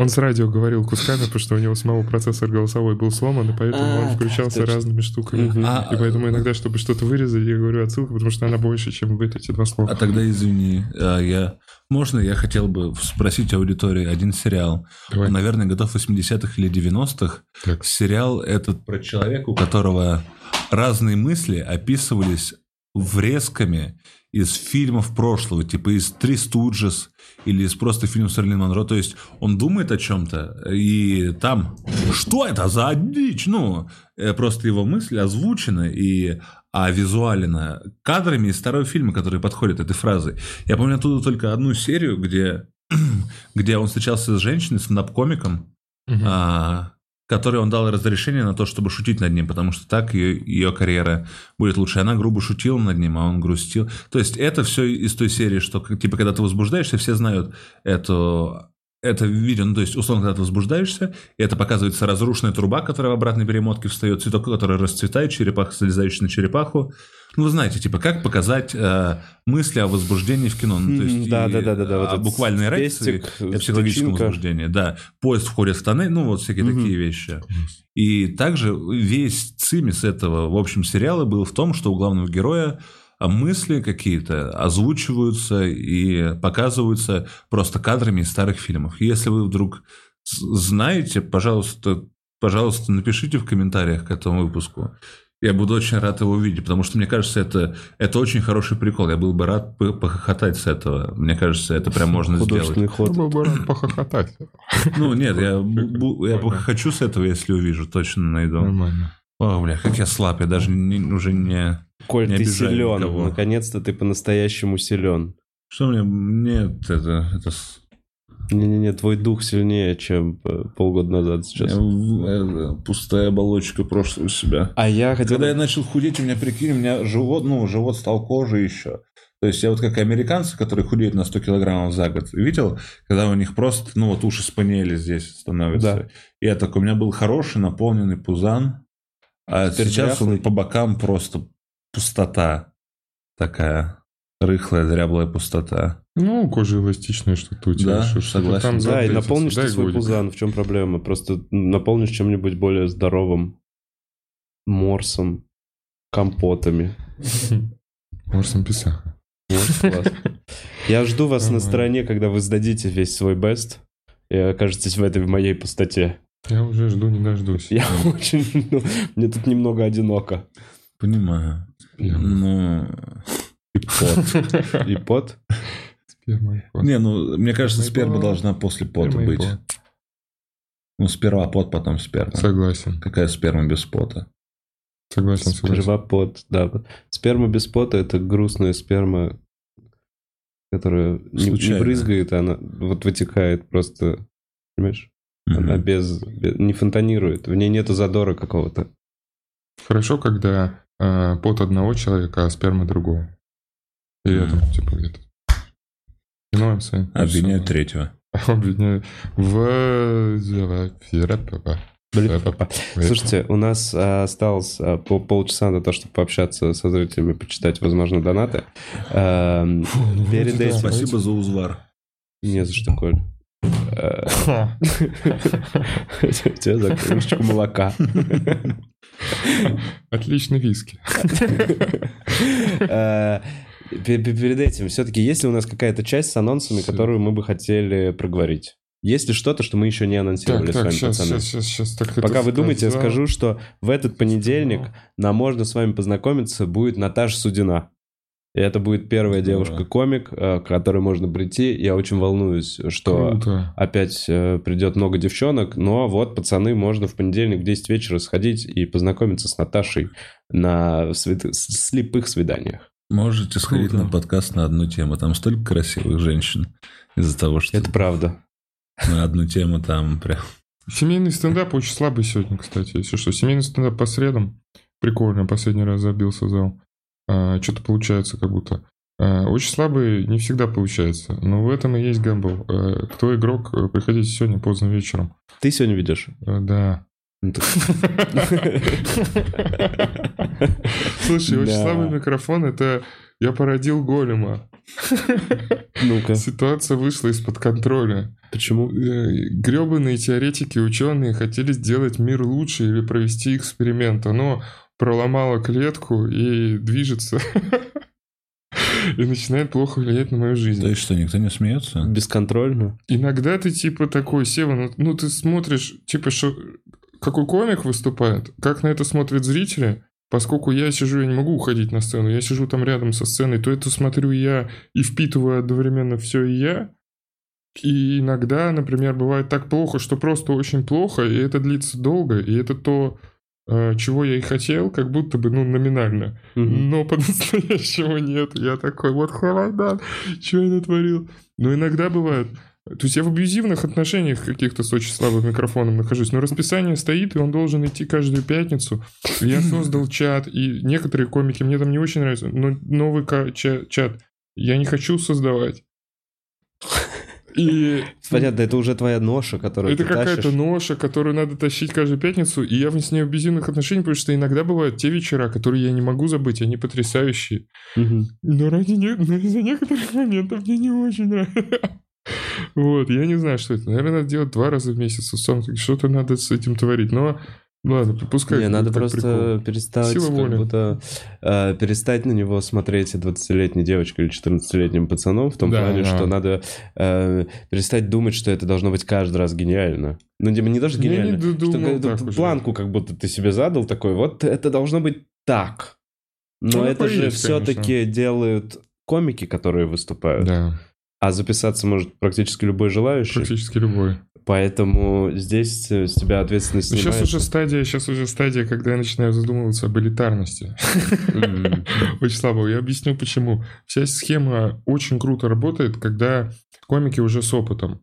Он с радио говорил кусками, потому что у него самого процессор голосовой был сломан, и поэтому он а, включался разными штуками. А, и поэтому иногда, чтобы что-то вырезать, я говорю отсылку, потому что она больше, чем вот эти два слова. А тогда извини, я можно я хотел бы спросить аудитории один сериал? Давай. Он, наверное, готов 80-х или 90-х. Так. Сериал этот про человека, у которого разные мысли описывались врезками из фильмов прошлого, типа из «Три Студжес» или из просто фильма с Эрлин Монро. То есть он думает о чем-то, и там «Что это за дичь?» Ну, э, просто его мысли озвучены, и а визуально кадрами из старого фильма, которые подходят этой фразы. Я помню оттуда только одну серию, где, где он встречался с женщиной, с стендап-комиком, а, которой он дал разрешение на то, чтобы шутить над ним, потому что так ее, ее карьера будет лучше. Она грубо шутила над ним, а он грустил. То есть это все из той серии, что типа когда ты возбуждаешься, все знают эту это видео, ну, то есть, условно, когда ты возбуждаешься, и это показывается разрушенная труба, которая в обратной перемотке встает, цветок, который расцветает, черепаха, слезающий на черепаху. Ну, вы знаете, типа, как показать э, мысли о возбуждении в кино. Ну, то есть, да, и, да, да, да, да. Вот буквальные реакции о психологическом возбуждении. Да, поезд входит в тоны, ну, вот всякие такие вещи. И также весь цимис этого, в общем, сериала был в том, что у главного героя а мысли какие-то озвучиваются и показываются просто кадрами из старых фильмов. Если вы вдруг знаете, пожалуйста, пожалуйста, напишите в комментариях к этому выпуску. Я буду очень рад его увидеть, потому что, мне кажется, это, это очень хороший прикол. Я был бы рад похохотать с этого. Мне кажется, это прям можно сделать. Ход. Я был бы рад похохотать. Ну, нет, я, я похохочу с этого, если увижу, точно найду. Нормально. О, бля, как я слаб, я даже не, уже не Коль, не ты силен. Никого. Наконец-то ты по-настоящему силен. Что мне... Нет, это... это... Не-не-не, твой дух сильнее, чем э, полгода назад сейчас. Я, пустая оболочка прошлого себя. А я хотел... Когда я начал худеть, у меня, прикинь, у меня живот, ну, живот стал кожей еще. То есть я вот как американцы, которые худеют на 100 килограммов за год, видел, когда у них просто, ну вот уши спанели здесь становятся. Да. Я так, у меня был хороший наполненный пузан, а Теперь сейчас дряхлый. он по бокам просто пустота такая. Рыхлая, дряблая пустота. Ну, кожа эластичная, что-то у тебя. Да, что согласен. Там да, и наполнишь ты свой годик. пузан, в чем проблема? Просто наполнишь чем-нибудь более здоровым. Морсом, компотами. Морсом писаха. Я жду вас на стороне, когда вы сдадите весь свой бест и окажетесь в этой в моей пустоте. Я уже жду, не дождусь. Я очень жду. Мне тут немного одиноко. Понимаю. Ну... И пот. И пот? Сперма и пот. Не, ну, мне кажется, сперма должна после пота быть. Ну, сперва пот, потом сперма. Согласен. Какая сперма без пота? Согласен, согласен. Сперва пот, да. Сперма без пота – это грустная сперма, которая не, не брызгает, она вот вытекает просто, понимаешь? Mm-hmm. Она без, без, не фонтанирует, в ней нету задора какого-то. Хорошо, когда э, пот одного человека, а сперма другого. И mm. это, типа, где-то. Нюансы. Обвиняют третьего. Обвиняют. В... Слушайте, у нас осталось а, по полчаса на то, чтобы пообщаться со зрителями, почитать, возможно, донаты. А, перед этим... Спасибо за узвар. Не за что, Коль. Тебе за кружечку молока. Отличный виски. Э, перед этим, все-таки, есть ли у нас какая-то часть с анонсами, которую мы бы хотели проговорить? Есть ли что-то, что мы еще не анонсировали так, с вами, сейчас, пацаны? Сейчас, сейчас, сейчас, так Пока вы думаете, я скажу, что в этот понедельник нам можно с вами познакомиться будет Наташа Судина. И это будет первая девушка-комик, э, к которой можно прийти. Я очень волнуюсь, что Круто. опять э, придет много девчонок. Но вот, пацаны, можно в понедельник в 10 вечера сходить и познакомиться с Наташей на свид... слепых свиданиях. Можете сходить Круто. на подкаст на одну тему. Там столько красивых женщин из-за того, что... Это правда. На одну тему там прям... Семейный стендап очень слабый сегодня, кстати. Если что, семейный стендап по средам. Прикольно, последний раз забился в зал. А, что-то получается как будто. А, очень слабый не всегда получается, но в этом и есть гэмбл. А, кто игрок, э, приходите сегодня поздно вечером. Ты сегодня ведешь? Да. Ну, Слушай, очень слабый микрофон, это я породил голема. Ну-ка. Ситуация вышла из-под контроля. Почему? Э, Гребаные теоретики, ученые хотели сделать мир лучше или провести эксперимент. Оно проломало клетку и движется. И начинает плохо влиять на мою жизнь. То есть что, никто не смеется? Бесконтрольно. Иногда ты типа такой, Сева, ну, ну ты смотришь, типа, что, какой комик выступает, как на это смотрят зрители, Поскольку я сижу, я не могу уходить на сцену, я сижу там рядом со сценой, то это смотрю я и впитываю одновременно все и я. И иногда, например, бывает так плохо, что просто очень плохо, и это длится долго, и это то, чего я и хотел, как будто бы, ну, номинально. Mm-hmm. Но по-настоящему нет. Я такой, вот холодан, что я натворил. Но иногда бывает, то есть я в абьюзивных отношениях каких-то с очень слабым микрофоном нахожусь, но расписание стоит, и он должен идти каждую пятницу. Я создал чат, и некоторые комики мне там не очень нравятся, но новый чат я не хочу создавать. И... Понятно, это уже твоя ноша, которую Это какая-то ноша, которую надо тащить каждую пятницу, и я с ней в абьюзивных отношениях, потому что иногда бывают те вечера, которые я не могу забыть, они потрясающие. Угу. Но ради не... но из-за некоторых моментов мне не очень нравится. Вот, я не знаю, что это. Наверное, надо делать два раза в месяц. Что-то надо с этим творить. Но Ладно, пускай. Не, надо просто прикол. перестать, Сила как воли. будто э, перестать на него смотреть 20-летней девочкой или 14-летним пацаном, в том да, плане, да. что надо э, перестать думать, что это должно быть каждый раз гениально. Ну, типа, не даже гениально, не что как, планку как будто ты себе задал такой, вот это должно быть так. Но ну, это же все-таки делают комики, которые выступают. Да. А записаться может практически любой желающий. Практически любой. Поэтому здесь э, с тебя ответственность снимается. Сейчас уже стадия, сейчас уже стадия, когда я начинаю задумываться об элитарности. Очень слабо. Я объясню почему. Вся схема очень круто работает, когда комики уже с опытом.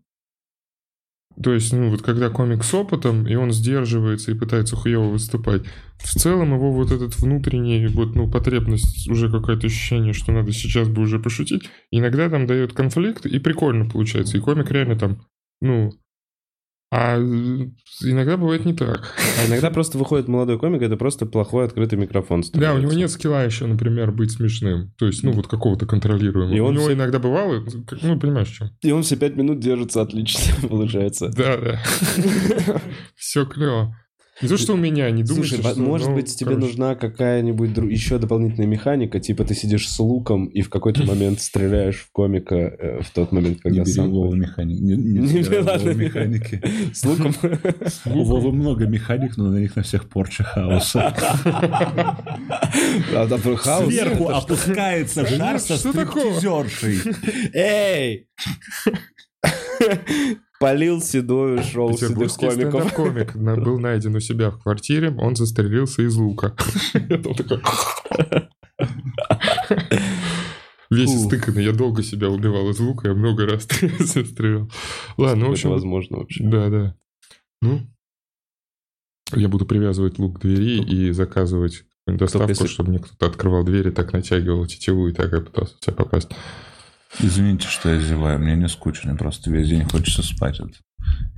То есть, ну, вот когда комик с опытом, и он сдерживается и пытается хуево выступать, в целом его вот этот внутренний, вот, ну, потребность, уже какое-то ощущение, что надо сейчас бы уже пошутить, иногда там дает конфликт, и прикольно получается. И комик реально там, ну, а иногда бывает не так. А иногда просто выходит молодой комик, это просто плохой открытый микрофон. Становится. Да, у него нет скилла еще, например, быть смешным. То есть, ну, вот какого-то контролируемого. И он у него все... иногда бывало, ну, понимаешь, что. И он все пять минут держится отлично, получается. Да, да. Все клево. Не то, что у меня, не думаешь, Слушай, что... может ну, быть, тебе короче. нужна какая-нибудь дру... еще дополнительная механика, типа ты сидишь с луком и в какой-то момент стреляешь в комика э, в тот момент, когда не сам... Механик. Не, не, не механики. С луком? У Вовы много механик, но на них на всех порча хаоса. Сверху опускается шар со стриптизершей. Эй! Полил седую шоу седых комиков. комик был найден у себя в квартире, он застрелился из лука. Весь истыканный, я долго себя убивал из лука, я много раз стрелял. Ладно, в общем... возможно вообще. Да, да. Ну, я буду привязывать лук к двери и заказывать доставку, чтобы мне кто-то открывал двери, так натягивал тетиву и так я пытался тебя попасть. Извините, что я зеваю, мне не скучно, просто весь день хочется спать от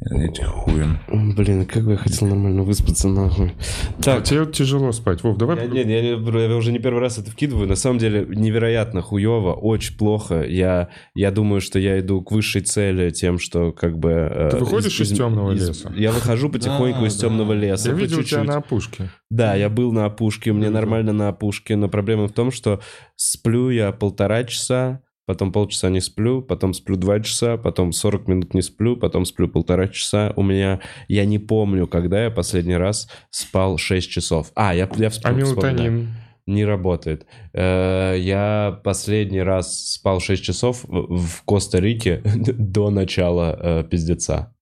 этих хуем. Блин, как бы я хотел нормально выспаться, нахуй. Так. А тебе тяжело спать. Вов, давай... Я, нет, я, я уже не первый раз это вкидываю. На самом деле, невероятно хуево, очень плохо. Я, я думаю, что я иду к высшей цели тем, что как бы... Э, Ты выходишь из, из темного из, леса? Я выхожу потихоньку из темного леса. Я видел тебя на опушке. Да, я был на опушке, мне нормально на опушке, но проблема в том, что сплю я полтора часа, потом полчаса не сплю, потом сплю два часа, потом 40 минут не сплю, потом сплю полтора часа. У меня, я не помню, когда я последний раз спал 6 часов. А, я, я вспомнил. А мелатонин? Не работает. Э, я последний раз спал 6 часов в Коста-Рике до начала э, пиздеца.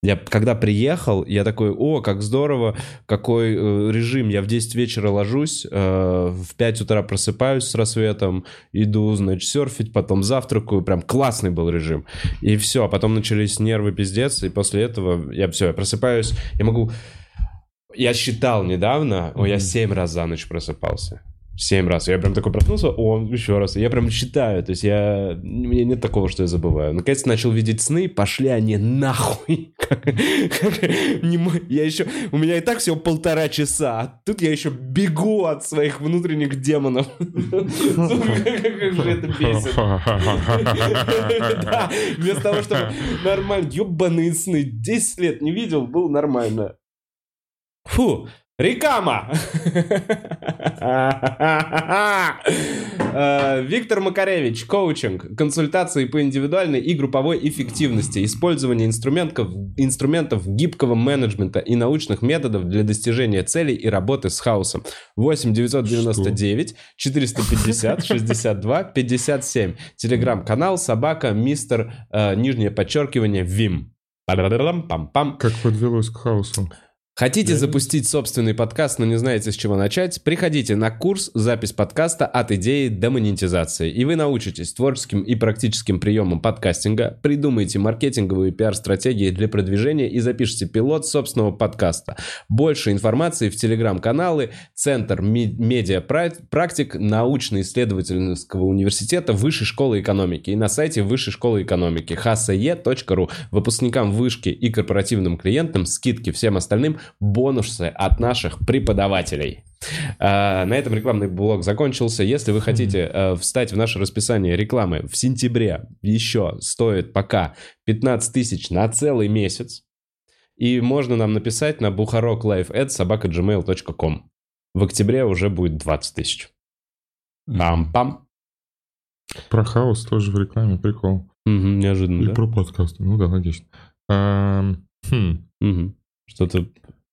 Я когда приехал, я такой, о, как здорово, какой э, режим. Я в 10 вечера ложусь, э, в 5 утра просыпаюсь с рассветом, иду, значит, серфить, потом завтракаю. Прям классный был режим. И все, а потом начались нервы, пиздец, и после этого я все, я просыпаюсь, я могу... Я считал недавно, mm-hmm. я 7 раз за ночь просыпался. Семь раз. Я прям такой проснулся, он еще раз. Я прям читаю. То есть я... У меня нет такого, что я забываю. Наконец начал видеть сны, пошли они нахуй. Я еще... У меня и так всего полтора часа. А тут я еще бегу от своих внутренних демонов. Как же это бесит. Вместо того, чтобы нормально... Ебаные сны. 10 лет не видел, был нормально. Фу, Рекама! Э, Виктор Макаревич, коучинг, консультации по индивидуальной и групповой эффективности, использование инструментов, инструментов гибкого менеджмента и научных методов для достижения целей и работы с хаосом. 8 999 450 62 57. Телеграм-канал собака мистер э, нижнее подчеркивание Вим. Пам-пам. Как подвелось к хаосу. Хотите да. запустить собственный подкаст, но не знаете, с чего начать? Приходите на курс «Запись подкаста от идеи до монетизации», и вы научитесь творческим и практическим приемам подкастинга, придумаете маркетинговые пиар-стратегии для продвижения и запишите пилот собственного подкаста. Больше информации в телеграм-каналы Центр медиа практик научно-исследовательского университета Высшей школы экономики и на сайте Высшей школы экономики hse.ru. Выпускникам вышки и корпоративным клиентам скидки всем остальным бонусы от наших преподавателей. Uh, на этом рекламный блок закончился. Если вы хотите uh, встать в наше расписание рекламы в сентябре, еще стоит пока 15 тысяч на целый месяц. И можно нам написать на buharoklife.gmail.com. В октябре уже будет 20 тысяч. Пам-пам. Про хаос тоже в рекламе, прикол. Угу, неожиданно, И да? про подкасты, ну да, логично. А, хм. угу. Что-то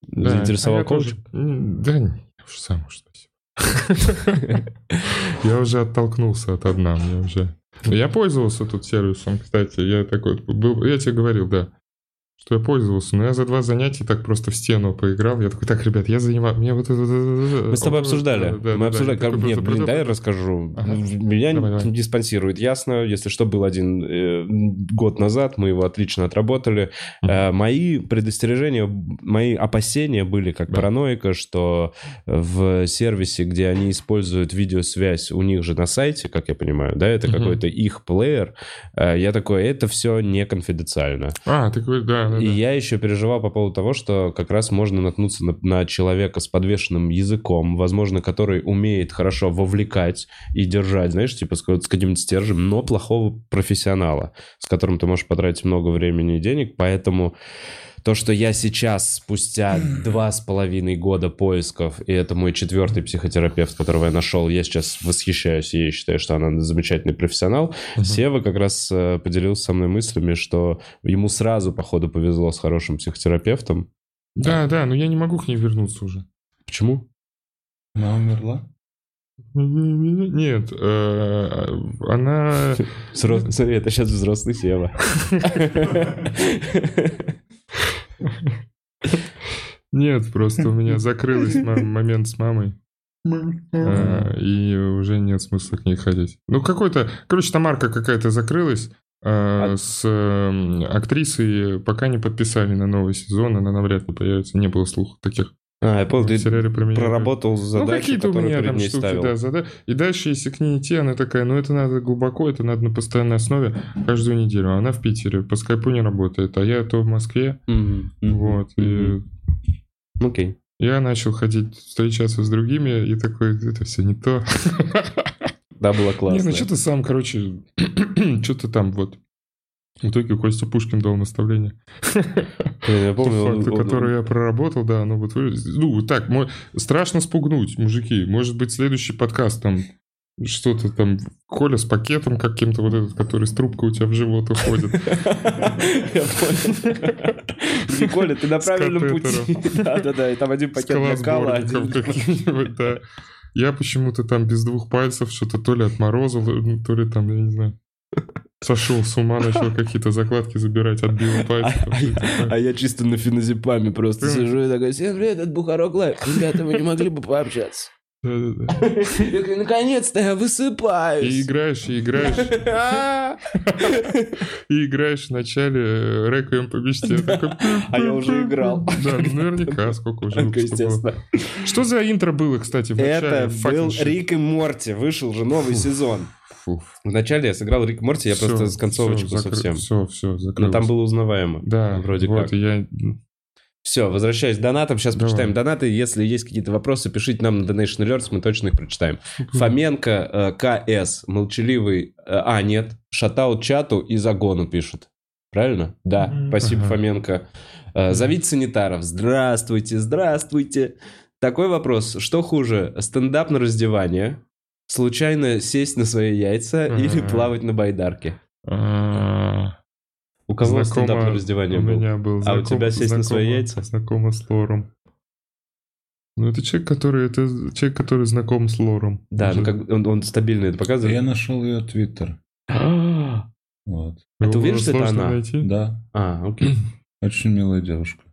да, Заинтересовал а коуч? Тоже... Да, я уже сам уж спасибо. Я уже оттолкнулся от одна, мне уже... Я пользовался тут сервисом, кстати, я такой был, я тебе говорил, да что я пользовался. Но я за два занятия так просто в стену поиграл. Я такой, так, ребят, я занимаюсь... Мне вот. Мы с тобой обсуждали. Да, да, Мы обсуждали. Да, как... Нет, блин, дай я расскажу. Ага. Меня давай, давай. диспансирует, ясно. Если что, был один э, год назад, мы его отлично отработали. Э, мои предостережения, мои опасения были как да. параноика, что в сервисе, где они используют видеосвязь у них же на сайте, как я понимаю, да, это uh-huh. какой-то их плеер, э, я такой, это все не конфиденциально. А, ты говоришь, да, и я еще переживал по поводу того, что как раз можно наткнуться на, на человека с подвешенным языком, возможно, который умеет хорошо вовлекать и держать, знаешь, типа с, с каким-нибудь стержем, но плохого профессионала, с которым ты можешь потратить много времени и денег, поэтому то, что я сейчас, спустя два с половиной года поисков, и это мой четвертый психотерапевт, которого я нашел, я сейчас восхищаюсь ей, считаю, что она замечательный профессионал. Uh-huh. Сева как раз э, поделился со мной мыслями, что ему сразу, походу, повезло с хорошим психотерапевтом. Да, да, но я не могу к ней вернуться уже. Почему? Она умерла? Нет, э, она... Смотри, это сейчас взрослый Сева. Нет, просто у меня закрылся момент с мамой. А, и уже нет смысла к ней ходить. Ну, какой-то... Короче, Тамарка какая-то закрылась. А, а с актрисой пока не подписали на новый сезон, она навряд ли появится. Не было слухов таких. А, я понял, ты проработал задачи, ну, какие-то у меня там штуки, ставил. да, зада... И дальше, если к ней идти, она такая, ну, это надо глубоко, это надо на постоянной основе каждую неделю. Она в Питере, по скайпу не работает, а я то в Москве. Mm-hmm. Вот, mm-hmm. и... Окей. Okay. Я начал ходить, встречаться с другими, и такой, это все не то. Да, было классно. Не, ну что ты сам, короче, что-то там вот в итоге Костя Пушкин дал наставление. Я помню. Факты, которые я проработал, да, ну вот Ну, так, страшно спугнуть, мужики. Может быть, следующий подкаст там что-то там, Коля с пакетом каким-то вот этот, который с трубкой у тебя в живот уходит. Я понял. Коля, ты на правильном пути. Да-да-да, и там один пакет для кала, один. Я почему-то там без двух пальцев что-то то ли отморозил, то ли там, я не знаю. Сошел с ума, начал какие-то закладки забирать, отбил пальцы. А, а, а я чисто на феназепаме просто сижу и такой, всем привет, это Бухарок Лайв. Ребята, вы не могли бы пообщаться? Наконец-то я высыпаюсь. И играешь, и играешь. И играешь в начале Реквием по мечте. А я уже играл. Да, ну наверняка, сколько уже Естественно. Что за интро было, кстати, в начале? Это был Рик и Морти. Вышел же новый сезон. Вначале я сыграл Рик Морти, я просто с концовочку совсем. Все, все, Но там было узнаваемо. Да, вроде как. я все, возвращаясь к донатам. Сейчас Давай. почитаем донаты. Если есть какие-то вопросы, пишите нам на Donation Alerts, мы точно их прочитаем. Фоменко, э, КС, молчаливый... Э, а, нет, шатаут чату и загону пишут. Правильно? Да, mm-hmm. спасибо, ага. Фоменко. Э, зовите санитаров. Здравствуйте, здравствуйте. Такой вопрос. Что хуже, стендап на раздевание, случайно сесть на свои яйца или плавать на байдарке? У кого знакомо, стендап на раздевание был? У меня был. Знаком, а у тебя сесть знакомо, на свои яйца? Знакомо с лором. Ну, это человек, который, это человек, который знаком с лором. Да, ну как он, он стабильно это показывает. Я нашел ее твиттер. вот. А ты уверен, что это она? Найти? Да. А, окей. Очень милая девушка.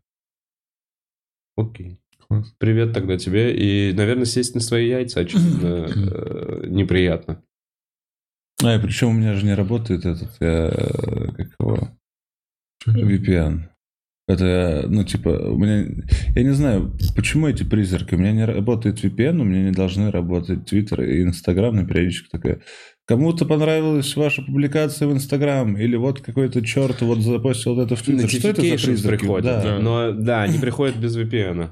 Окей. Класс. Привет тогда тебе. И, наверное, сесть на свои яйца очевидно э, неприятно. А, и причем у меня же не работает этот, я, как его, VPN. Это, ну, типа, у меня... Я не знаю, почему эти призраки. У меня не работает VPN, у меня не должны работать Twitter и Instagram на периодически такая. Кому-то понравилась ваша публикация в Инстаграм, или вот какой-то черт вот запостил вот это в Твиттер. Что это за призраки? Приходят, да. да. Но, да, они приходят без VPN.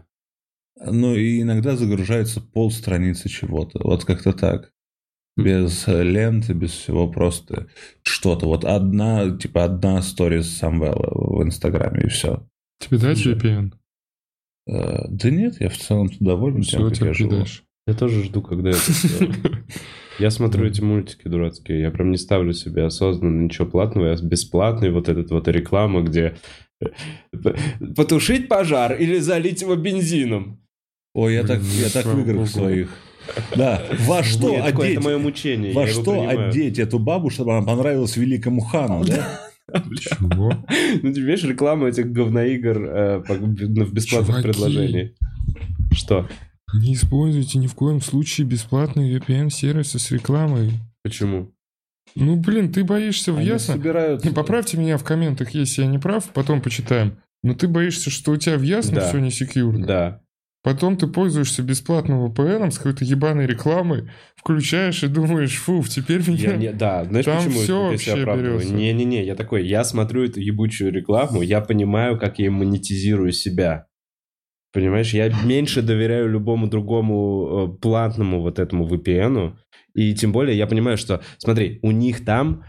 Ну, и иногда загружается пол страницы чего-то. Вот как-то так без ленты, без всего, просто что-то. Вот одна, типа одна сторис Самвела в Инстаграме, и все. Тебе дать VPN? Э, да нет, я в целом доволен тем, как я живу. Я тоже жду, когда это Я смотрю эти мультики дурацкие, я прям не ставлю себе осознанно ничего платного, я бесплатный вот этот вот реклама, где э, потушить пожар или залить его бензином. Ой, я так, я так в играх своих. Да, во что Нет, одеть? Это мое мучение. Во что одеть эту бабу, чтобы она понравилась великому хану, да? Чего? Ну, тебе видишь рекламу этих говноигр э, в бесплатных предложениях. Что? Не используйте ни в коем случае бесплатные VPN-сервисы с рекламой. Почему? Ну, блин, ты боишься в ясно. Собираются... Не поправьте меня в комментах, если я не прав, потом почитаем. Но ты боишься, что у тебя в ясно да. все не секьюрно. Да. Потом ты пользуешься бесплатным VPN с какой-то ебаной рекламой, включаешь и думаешь, фу, теперь меня... Я, не, да, знаешь, Там почему все вообще берется. Не-не-не, я такой, я смотрю эту ебучую рекламу, я понимаю, как я монетизирую себя. Понимаешь, я меньше доверяю любому другому э, платному вот этому VPN. И тем более я понимаю, что, смотри, у них там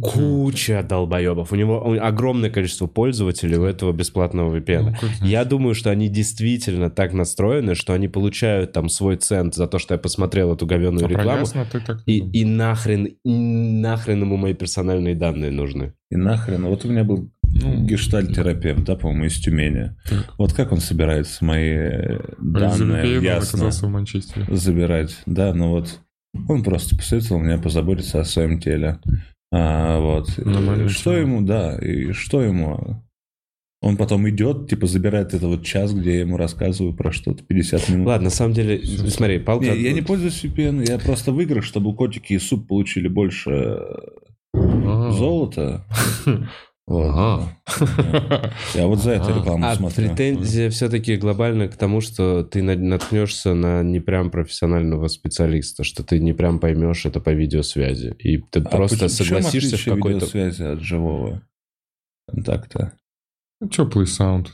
Куча долбоебов. У него огромное количество пользователей у этого бесплатного VPN. Ну, я думаю, что они действительно так настроены, что они получают там свой цент за то, что я посмотрел эту говенную а рекламу. Ты так и, и нахрен, и нахрен ему мои персональные данные нужны. И нахрен. Вот у меня был ну, гештальт-терапевт, да, по-моему, из Тюмени. Так. Вот как он собирается мои данные ясно в забирать? Да, ну вот он просто посоветовал мне позаботиться о своем теле. А, вот. Нормально. Что все. ему, да, и что ему? Он потом идет, типа, забирает это вот час, где я ему рассказываю про что-то 50 минут. Ладно, на самом деле, Все. смотри, палка... Не, я не пользуюсь VPN, я просто в играх, чтобы котики и суп получили больше А-а-а. Ага. Я вот за это рекламу а смотрю. претензия все-таки глобально к тому, что ты наткнешься на не прям профессионального специалиста, что ты не прям поймешь это по видеосвязи. И ты а просто согласишься в какой-то... видеосвязи от живого контакта? Теплый sound.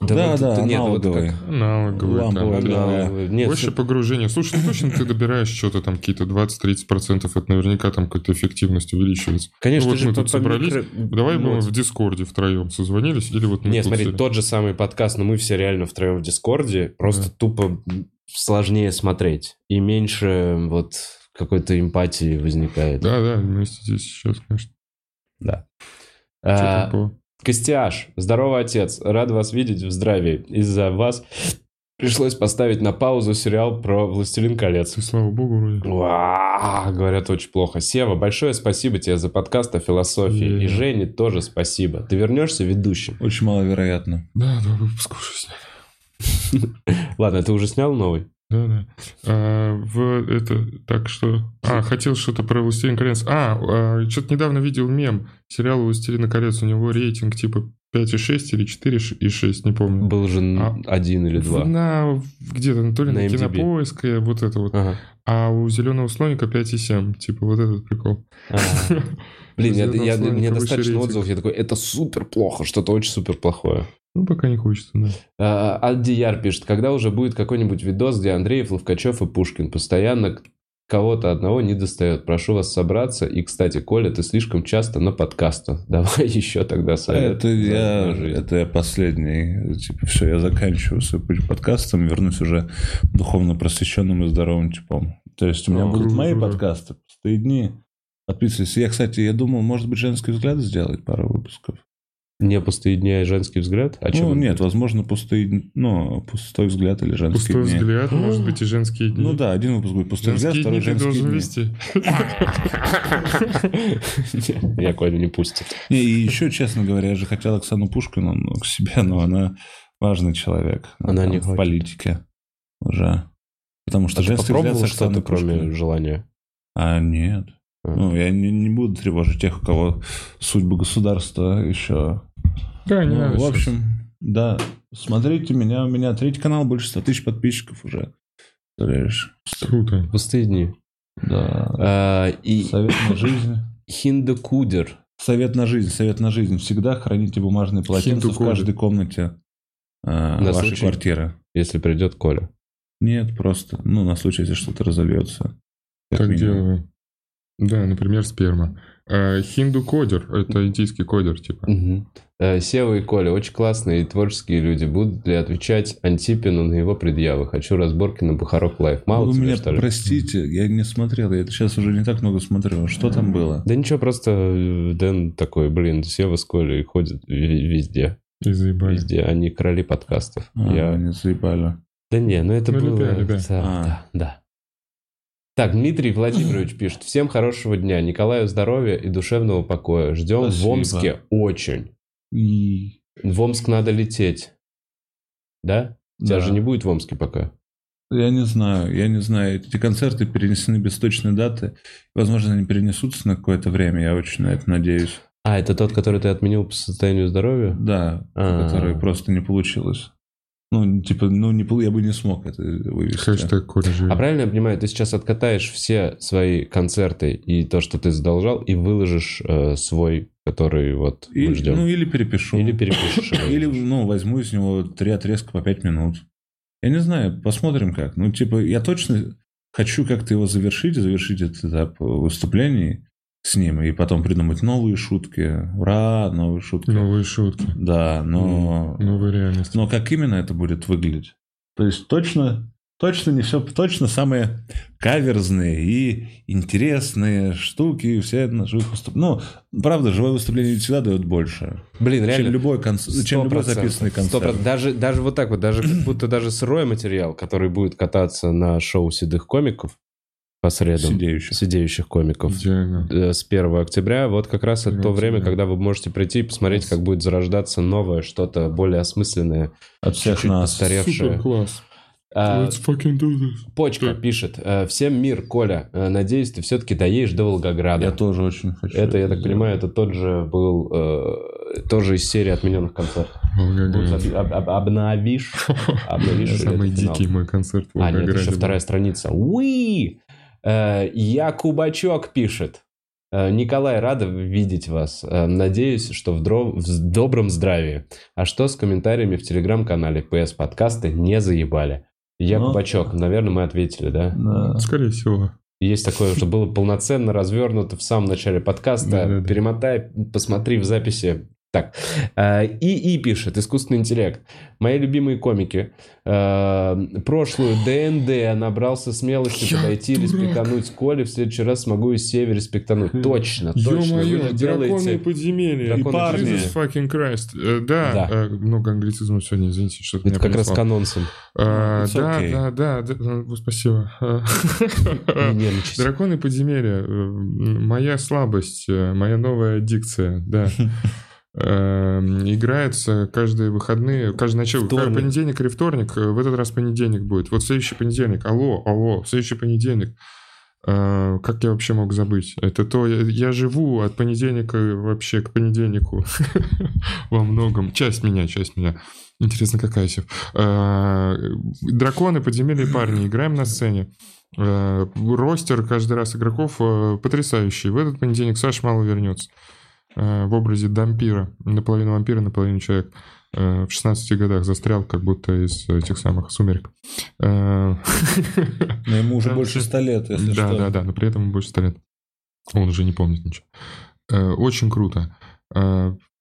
Да, да, да нет, аналоговый. Вот как... Аналоговый. Ламповый, Нет, Больше погружения. Слушай, ну точно ты добираешь что-то там, какие-то 20-30%, это наверняка там какая-то эффективность увеличивается. Конечно, ну, вот мы тут собрались, микро... давай ну, мы в Дискорде втроем созвонились, или вот мы Нет, смотри, тот же самый подкаст, но мы все реально втроем в Дискорде, просто да. тупо сложнее смотреть. И меньше вот какой-то эмпатии возникает. Да, да, вместе здесь сейчас, конечно. Да. А, Костяш, здорово, отец. Рад вас видеть в здравии. Из-за вас пришлось поставить на паузу сериал про «Властелин колец». И слава богу, вроде. Уа, говорят, очень плохо. Сева, большое спасибо тебе за подкаст о философии. Yeah. И Жене тоже спасибо. Ты вернешься ведущим? Очень маловероятно. Да, два выпуска уже сняли. Ладно, ты уже снял новый? Да, да. А, в это, так что... А, хотел что-то про «Властелин колец». А, а что-то недавно видел мем. Сериал «Властелин колец». У него рейтинг типа 5,6 или 4,6, не помню. Был же а, один или два. На, где-то, на, то ли на, на кинопоиск, вот это вот. Ага. А у «Зеленого слоника» 5,7. Типа вот этот прикол. Ага. Блин, я, я, мне достаточно отзывов, я такой, это супер плохо, что-то очень супер плохое. Ну, пока не хочется, да. А, Альдияр пишет, когда уже будет какой-нибудь видос, где Андреев, Ловкачев и Пушкин постоянно кого-то одного не достает. Прошу вас собраться. И, кстати, Коля, ты слишком часто на подкастах. Давай еще тогда совет. Это я, это я последний. Типа, все, я заканчиваю свой путь подкастом, вернусь уже духовно просвещенным и здоровым типом. То есть у меня О, будут мои подкасты, пустые дни. Подписывайтесь. Я, кстати, я думал, может быть, женский взгляд сделать пару выпусков. Не пустые дни, а женский взгляд? А ну, нет, будет? возможно, пустые, ну, пустой взгляд или женский Пустой дни. взгляд, может быть, и женские дни. Ну да, один выпуск будет пустой женские взгляд, второй женские дни. вести. Я Колю не пустит. И еще, честно говоря, я же хотел Оксану Пушкину к себе, но она важный человек. Она не в политике уже. Потому что а женский взгляд что-то, кроме желания? А нет. Ну, я не, не буду тревожить тех, у кого судьба государства еще да, не ну, В общем, да, смотрите меня, у меня третий канал, больше 100 тысяч подписчиков уже. Представляешь? Круто. Пустые дни. Да. А, и... Совет на жизнь. Хиндукудер. Совет на жизнь, совет на жизнь. Всегда храните бумажные полотенца в каждой комнате э, на вашей случай, квартиры. Если придет Коля. Нет, просто, ну, на случай, если что-то разольется. Так делаю. Да, например, сперма. Э, Hindu coder, это индийский кодер, типа. Угу. Сева и Коля очень классные и творческие люди. Будут ли отвечать Антипину на его предъявы? Хочу разборки на Бухарог Live. Мало Вы тебе, меня что ли? простите, я не смотрел. Я сейчас уже не так много смотрю. Что там было? Да ничего, просто э, Дэн такой, блин, Сева с Колей ходят везде. И заебали. Везде. Они короли подкастов. А, я... не заебали. Да не, ну это ну, было... Любя, любя. Да, а. да, да. Так, Дмитрий Владимирович пишет. Всем хорошего дня. Николаю здоровья и душевного покоя. Ждем Спасибо. в Омске очень. И... В Омск надо лететь. Да? Да. Тебя же не будет в Омске пока. Я не знаю, я не знаю. Эти концерты перенесены без точной даты. Возможно, они перенесутся на какое-то время. Я очень на это надеюсь. А, это тот, который ты отменил по состоянию здоровья? Да, А-а-а. который просто не получилось. Ну, типа, ну, не, я бы не смог это вывести. Хэштег Коля А правильно я понимаю, ты сейчас откатаешь все свои концерты и то, что ты задолжал, и выложишь э, свой, который вот и, мы ждем? Ну, или перепишу. Или перепишешь. Или, ну, возьму из него три отрезка по пять минут. Я не знаю, посмотрим как. Ну, типа, я точно хочу как-то его завершить, завершить этот этап выступлений с ним и потом придумать новые шутки. Ура, новые шутки. Новые шутки. Да, но... Новая реальность. Но как именно это будет выглядеть? То есть точно, точно не все, точно самые каверзные и интересные штуки, все на живых выступлениях. Ну, правда, живое выступление всегда дает больше. Блин, реально. Чем любой, конц... чем любой записанный концерт. 100%. Даже, даже вот так вот, даже как будто даже сырой материал, который будет кататься на шоу седых комиков, по средам сидеющих, сидеющих комиков Идеально. Э, с 1 октября. Вот как раз это то время, когда вы можете прийти и посмотреть, как будет зарождаться новое, что-то более осмысленное. От всех нас. Постаревшее. Супер класс. А, Let's fucking do this. Почка пишет. «Э, Всем мир, Коля. Э, надеюсь, ты все-таки доедешь до Волгограда. Я тоже очень хочу. Это, я так понимаю, это тот же был... Э, тоже из серии отмененных концертов. Об, об, обновишь? Обновишь Самый дикий мой концерт в А, нет, еще вторая страница. Уи! Э, я Кубачок пишет. Э, Николай, рада видеть вас. Э, надеюсь, что в, дров... в добром здравии. А что с комментариями в телеграм-канале PS подкасты не заебали? Я ну, Кубачок. Наверное, мы ответили, да? да? Скорее всего. Есть такое, что было полноценно развернуто в самом начале подкаста. Перемотай, посмотри в записи так, э, и, и пишет, искусственный интеллект. Мои любимые комики. Э, прошлую ДНД набрался смелости Я подойти дурак. респектануть Коле. В следующий раз смогу и Север респектануть. Точно, точно. Ё-моё, драконы делаете... и подземелья. Драконы и парни. Jesus fucking Christ. Э, да, да. Много англицизмов сегодня, извините, что Это как раз канонсом. Э, да, okay. да, да, да, да, спасибо. Драконы подземелья. Моя слабость, моя новая дикция, да. играется каждые выходные, каждый начало, вторник. понедельник или вторник, в этот раз понедельник будет. Вот следующий понедельник, алло, алло, следующий понедельник. Как я вообще мог забыть? Это то, я живу от понедельника вообще к понедельнику во многом. Часть меня, часть меня. Интересно, какая еще? Драконы, подземелья парни. Играем на сцене. Ростер каждый раз игроков потрясающий. В этот понедельник Саша мало вернется. Э, в образе дампира, наполовину вампира, наполовину человек. Э, в 16 годах застрял, как будто из этих самых сумерек. Э, но ему уже больше 100 лет, если да, что. Да, да, но при этом ему больше 100 лет. Он уже не помнит ничего. Очень круто.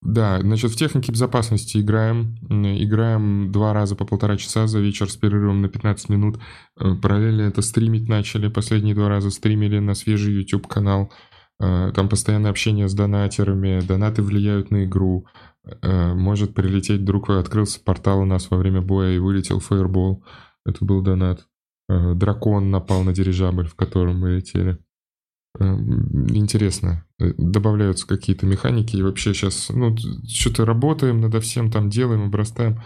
Да, значит, в технике безопасности играем. Играем два раза по полтора часа за вечер с перерывом на 15 минут. Параллельно это стримить начали. Последние два раза стримили на свежий YouTube-канал. Э, там постоянное общение с донатерами, донаты влияют на игру. Э, может прилететь вдруг открылся портал у нас во время боя и вылетел фаербол. Это был донат. Э, дракон напал на дирижабль, в котором мы летели. Интересно. Добавляются какие-то механики. И вообще сейчас, ну, что-то работаем над всем, там делаем, обрастаем.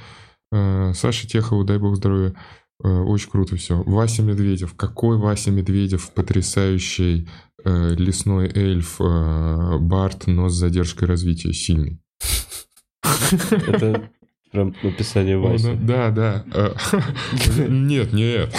Саша Техову, дай бог здоровья. Очень круто все. Вася Медведев. Какой Вася Медведев потрясающий э, лесной эльф э, Барт, но с задержкой развития сильный. Это прям написание Васи. Да, да. Э, нет, нет.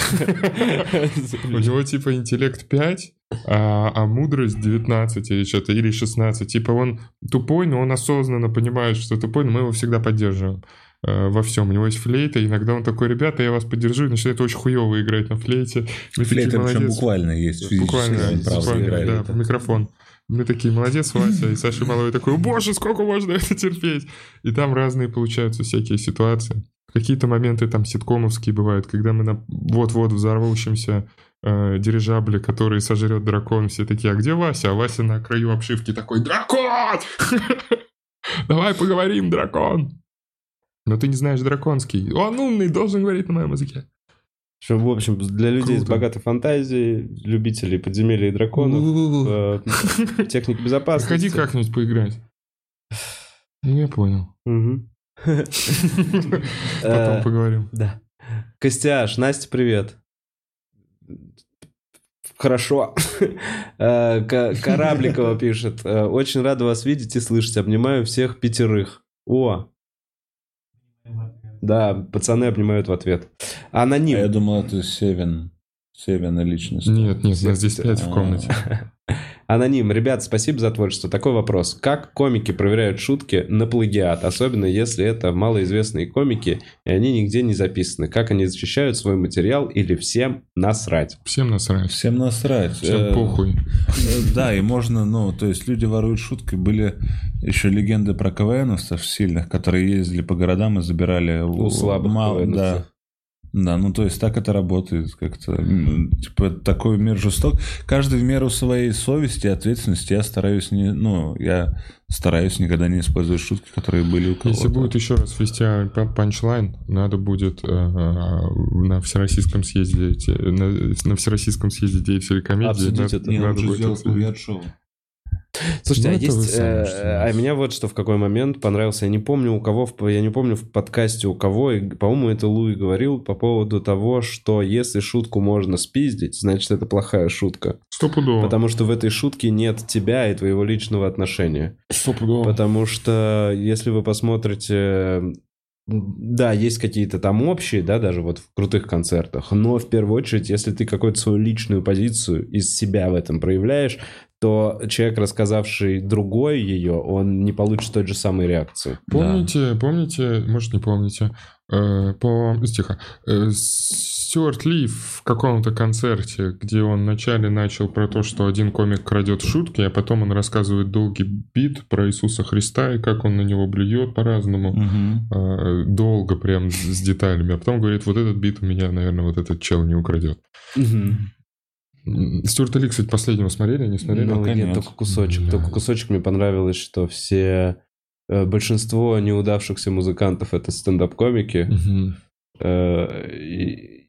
У него типа интеллект 5, а, а мудрость 19 или что-то, или 16. Типа он тупой, но он осознанно понимает, что тупой, но мы его всегда поддерживаем. Э, во всем. У него есть флейта, иногда он такой, ребята, я вас поддержу, и начинает очень хуево играть на флейте. Мы флейта причем буквально есть Буквально, буквально да, по микрофон. Мы такие, молодец, Вася. И Саша Малой такой, боже, сколько можно это терпеть? И там разные получаются всякие ситуации. Какие-то моменты там ситкомовские бывают, когда мы на вот-вот взорвущемся э, дирижабле, который сожрет дракон, все такие, а где Вася? А Вася на краю обшивки такой, дракон! Давай поговорим, дракон! Но ты не знаешь драконский. Он умный, должен говорить на моем языке. Что, в общем, для людей Круто. с богатой фантазией, любителей подземелья и драконов, э, техники безопасности. Ходи как-нибудь поиграть. Ну, я понял. Потом э, поговорим. Да. Костяш, Настя, привет. Хорошо. Э, Корабликова пишет. Э, очень рада вас видеть и слышать. Обнимаю всех пятерых. О, да, пацаны обнимают в ответ. Аноним. А я думал, это Севен. Севен личность. Нет, нет, у нас здесь пять в комнате. Аноним. Ребят, спасибо за творчество. Такой вопрос. Как комики проверяют шутки на плагиат? Особенно если это малоизвестные комики, и они нигде не записаны. Как они защищают свой материал или всем насрать? Всем насрать. Всем насрать. Всем э, похуй. Э, да, и можно, ну, то есть люди воруют шутки. Были еще легенды про КВНовцев сильных, которые ездили по городам и забирали... У слабых да, да, ну то есть так это работает как-то. Типа такой мир жесток. Каждый в меру своей совести и ответственности я стараюсь не... Ну, я стараюсь никогда не использовать шутки, которые были у кого-то. Если будет еще раз фестиваль панчлайн, надо будет э, на всероссийском съезде на, на всероссийском съезде деятелей комедии. Обсудить надо, это. Надо, надо будет сделать шоу. Слушайте, ну, а есть... Э, а меня вот что в какой момент понравился. Я не помню у кого, я не помню в подкасте у кого, и, по-моему, это Луи говорил по поводу того, что если шутку можно спиздить, значит, это плохая шутка. Стопудово. Потому что в этой шутке нет тебя и твоего личного отношения. Стопудово. Потому что если вы посмотрите да, есть какие-то там общие, да, даже вот в крутых концертах, но в первую очередь, если ты какую-то свою личную позицию из себя в этом проявляешь, то человек, рассказавший другой ее, он не получит той же самой реакции. Помните, да. помните, может не помните, э, по стиха, э, Стюарт Ли в каком-то концерте, где он вначале начал про то, что один комик крадет шутки, а потом он рассказывает долгий бит про Иисуса Христа и как он на него блюет по-разному, угу. э, долго прям с деталями, а потом говорит, вот этот бит у меня, наверное, вот этот чел не украдет. Угу. Стюарт Ли, кстати, последнего смотрели, не смотрели? Ну, нет, только кусочек. Бля. Только кусочек мне понравилось, что все... Э, большинство неудавшихся музыкантов — это стендап-комики. Угу. И...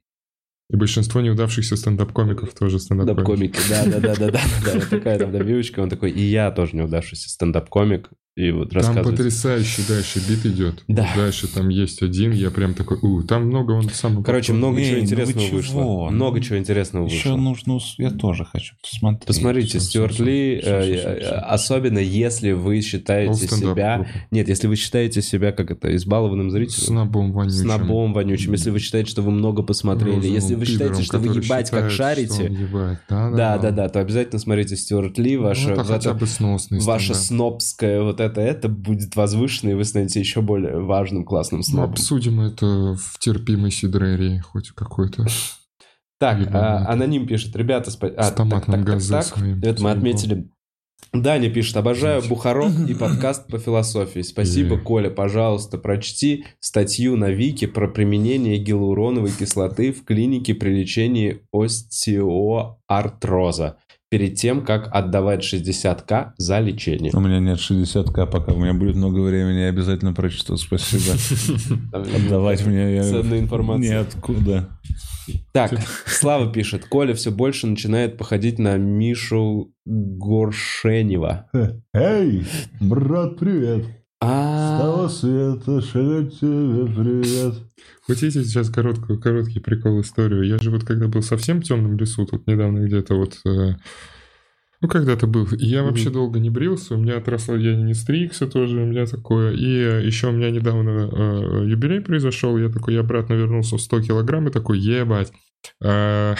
И большинство неудавшихся стендап-комиков тоже стендап-комики. да, да, да, да, да, да, вот такая там добивочка, он такой, и я тоже неудавшийся стендап-комик, и вот там потрясающий дальше бит идет. Да. Дальше там есть один, я прям такой, у, там много он сам. Короче, много Эй, чего ну интересного ну вышло. Много чего интересного Еще вышло. нужно, я тоже хочу посмотреть. Посмотрите, Стюарт Ли, э, особенно если вы считаете себя... Нет, если вы считаете себя как это, избалованным зрителем. Снобом вонючим. Снобом вонючим. Если вы считаете, что вы много посмотрели. если вы считаете, что вы ебать как шарите. Да, да, да, да, то обязательно смотрите Стюарт Ли. Ваша, ну, хотя бы сносный ваша снобская вот это, это будет возвышено, и вы станете еще более важным, классным снобом. Обсудим это в терпимой сидрерии хоть какой-то. Так, а, аноним пишет, ребята, спа... а, так, так, так, так, это мы отметили. Даня пишет, обожаю Бухарок и подкаст по философии. Спасибо, Коля, пожалуйста, прочти статью на Вики про применение гиалуроновой кислоты в клинике при лечении остеоартроза перед тем, как отдавать 60к за лечение. У меня нет 60к пока. У меня будет много времени, я обязательно прочту. Спасибо. Отдавать мне... Ценная информация. Ниоткуда. Так, Слава пишет. Коля все больше начинает походить на Мишу Горшенева. Эй, брат, привет. А. С того света шлет тебе привет. Хотите сейчас короткую, короткий прикол историю? Я же вот когда был совсем в темном лесу, тут недавно где-то вот... Э, ну, когда-то был. И я вообще долго не брился, у меня отросла, я не стригся тоже, у меня такое. И еще у меня недавно э, юбилей произошел, я такой, я обратно вернулся в 100 килограмм и такой, ебать. А,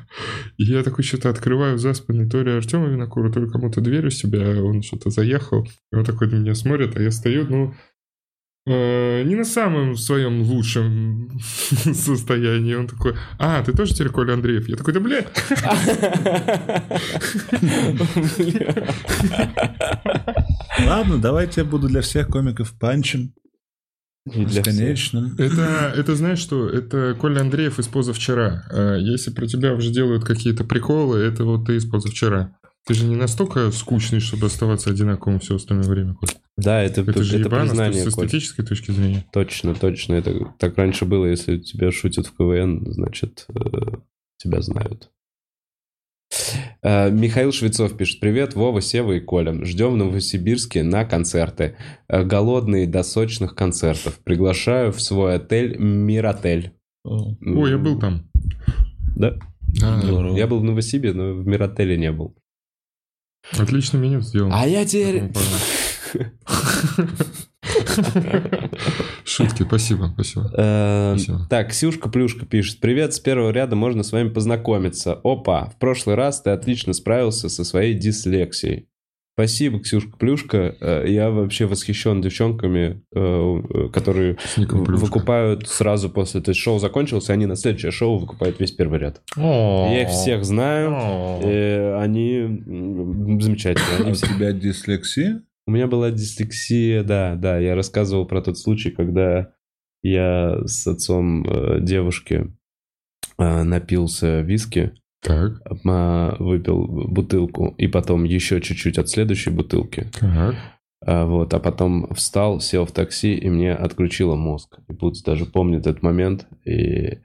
и я такой что-то открываю заспанный то ли Артема Винокура, то ли кому-то дверь у себя, он что-то заехал, и он такой на меня смотрит, а я стою, ну, не на самом своем лучшем состоянии. Он такой, а, ты тоже теперь Коля Андреев? Я такой, да бля. Ладно, давайте я буду для всех комиков панчем. Бесконечным. Это, это знаешь что? Это Коля Андреев из позавчера. Э, если про тебя уже делают какие-то приколы, это вот ты из позавчера. Ты же не настолько скучный, чтобы оставаться одинаковым все остальное время, Коль. Да, это, это, это же это ебано, признание, с эстетической Коль. точки зрения. Точно, точно. Это так раньше было, если тебя шутят в КВН, значит, э, тебя знают. Э, Михаил Швецов пишет. Привет, Вова, Сева и Коля. Ждем в Новосибирске на концерты. Э, голодные до сочных концертов. Приглашаю в свой отель Миротель. О, я был там. Да? А, я был в Новосибе, но в Миротеле не был. Отлично меню сделал. А я теперь... Шутки, спасибо, спасибо. Эм, так, Ксюшка Плюшка пишет. Привет, с первого ряда можно с вами познакомиться. Опа, в прошлый раз ты отлично справился со своей дислексией. Спасибо, Ксюшка Плюшка. Э, я вообще восхищен девчонками, э, э, которые выкупают сразу после... То есть шоу закончилось, и они на следующее шоу выкупают весь первый ряд. Я их всех знаю. И они замечательные. У тебя дислексия? У меня была дислексия, да, да. Я рассказывал про тот случай, когда я с отцом девушки напился виски. Так. Выпил бутылку и потом еще чуть-чуть от следующей бутылки. Так. А, вот, а потом встал, сел в такси, и мне отключило мозг. И Пуц даже помнит этот момент. И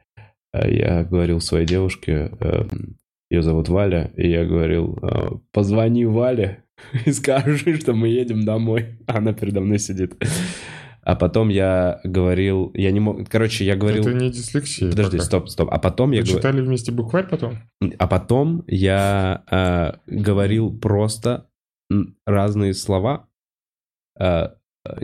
а, я говорил своей девушке, эм, ее зовут Валя, и я говорил, «А, позвони Вале и скажи, что мы едем домой. Она передо мной сидит. А потом я говорил, я не мог, короче, я говорил... Это не дислексия. Подожди, пока. стоп, стоп. А потом Вы я... читали вместе букварь потом? А потом я э, говорил просто разные слова, э,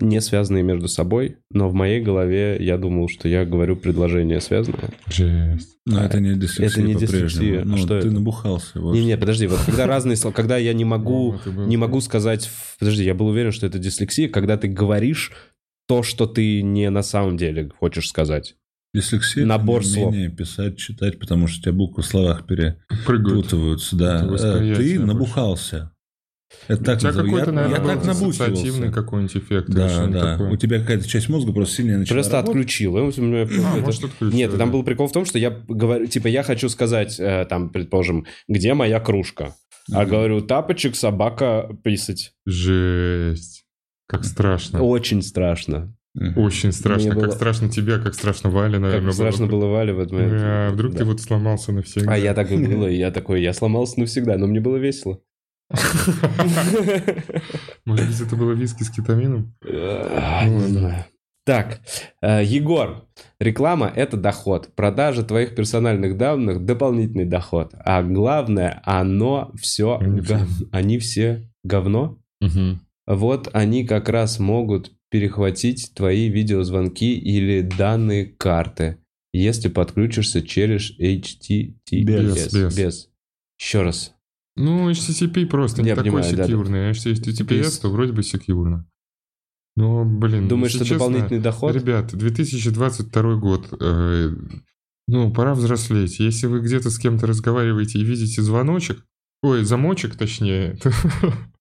не связанные между собой, но в моей голове я думал, что я говорю предложение связанное. Жесть. Но а, это не дислексия Это не дислексия. Ну, что ты это? набухался. Вот. Не, не, подожди, вот когда разные слова, когда я не могу, не могу сказать, подожди, я был уверен, что это дислексия, когда ты говоришь то, что ты не на самом деле хочешь сказать. Дислексия Набор это слов. писать, читать, потому что у тебя буквы в словах перепутываются. Да. Э, ты набухался. Это так у тебя какой-то, наверное, я так ассоциативный какой-нибудь эффект. Да, да. Такое. У тебя какая-то часть мозга просто сильнее начала Просто работать. отключил. А, может, отключил. Нет, там был прикол в том, что я говорю, типа, я хочу сказать, э, там, предположим, где моя кружка? А говорю, тапочек, собака, писать. Жесть. Как страшно. Очень страшно. Очень страшно. Мне как было... страшно тебе, как страшно Вале, наверное. Как страшно было, было Вале в этот момент. А вдруг да. ты вот сломался навсегда. А я так и было, и я такой, я сломался навсегда, но мне было весело. Может быть, это было виски с кетамином? Не знаю. Так, э, Егор, реклама – это доход. Продажа твоих персональных данных – дополнительный доход. А главное, оно все, они, г... все. они все говно. Угу. Вот они как раз могут перехватить твои видеозвонки или данные карты, если подключишься через HTTPS. Без. без. без. Еще раз. Ну, HTTP просто Я не понимаю, такой секьюрный. Да, а если HTTPS, то вроде бы секьюрно. Ну, блин. Думаешь, что честно, дополнительный доход? Ребят, 2022 год. Э, ну, пора взрослеть. Если вы где-то с кем-то разговариваете и видите звоночек, ой, замочек точнее, то,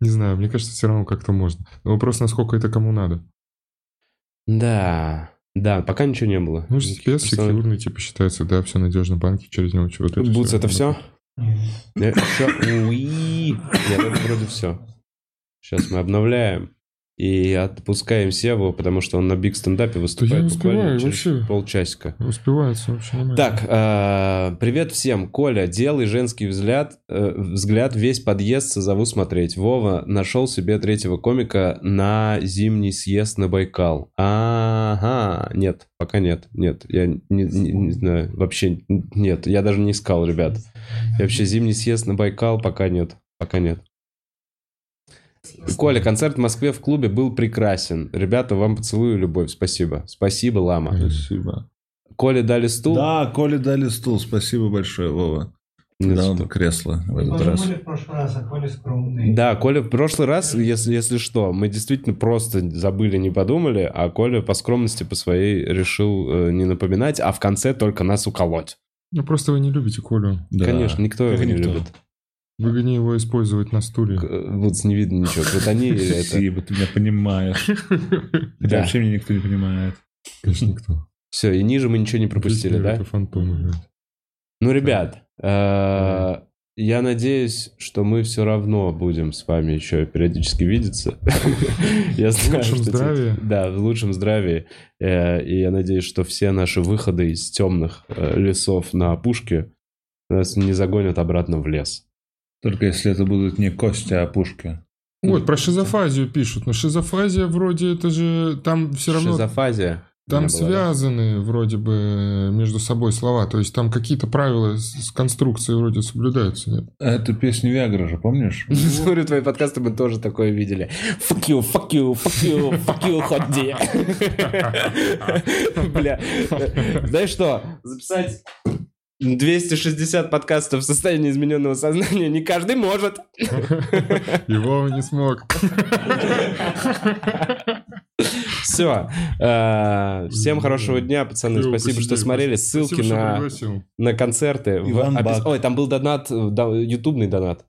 не знаю, мне кажется, все равно как-то можно. Но вопрос, насколько это кому надо. Да, да, пока ничего не было. Ну, спец секьюрный, типа, считается, да, все надежно, банки через него чего-то. Бутс, это все? Нет. Уи. Нет, это вроде все. Сейчас мы обновляем. И отпускаем Севу, потому что он на биг стендапе выступает да буквально через вообще. полчасика. Успевается вообще нормально. Так, э, привет всем. Коля, делай женский взгляд, э, взгляд, весь подъезд созову смотреть. Вова нашел себе третьего комика на зимний съезд на Байкал. Ага, нет, пока нет, нет, я не, не, не знаю, вообще нет, я даже не искал, ребят. И вообще зимний съезд на Байкал пока нет, пока нет. Коля, концерт в Москве в клубе был прекрасен. Ребята, вам поцелую любовь. Спасибо. Спасибо, Лама. Спасибо. Коле дали стул? Да, Коле дали стул. Спасибо большое, Вова. Да, он кресло в этот раз. в прошлый раз, а Коля скромный. Да, Коля в прошлый раз, если, если что, мы действительно просто забыли, не подумали, а Коля по скромности по своей решил э, не напоминать, а в конце только нас уколоть. Ну, просто вы не любите Колю. Да. Конечно, никто как его никто. не любит. Выгоднее его использовать на стуле. Вот не видно ничего. Вот они или это... Спасибо, ты меня понимаешь. Хотя вообще меня никто не понимает. Конечно, никто. Все, и ниже мы ничего не пропустили, да? Это фантомы, Ну, ребят, э, я надеюсь, что мы все равно будем с вами еще периодически видеться. Я знаю, в лучшем здравии. Да, в лучшем здравии. Э, и я надеюсь, что все наши выходы из темных э, лесов на опушке нас не загонят обратно в лес. Только если это будут не кости, а пушки. Вот, про шизофазию пишут. Но шизофазия вроде это же там все равно... Шизофазия? Там связаны да? вроде бы между собой слова. То есть там какие-то правила с, конструкцией вроде соблюдаются, нет? Это песня Виагра же, помнишь? Смотрю твои подкасты, мы тоже такое видели. Fuck you, fuck you, fuck you, fuck you, ходи. Бля. Знаешь что? Записать 260 подкастов в состоянии измененного сознания не каждый может. Его не смог. Все. Э, всем хорошего дня, пацаны. Спасибо, что смотрели. Ссылки на, на концерты. Ой, там был донат, ютубный донат.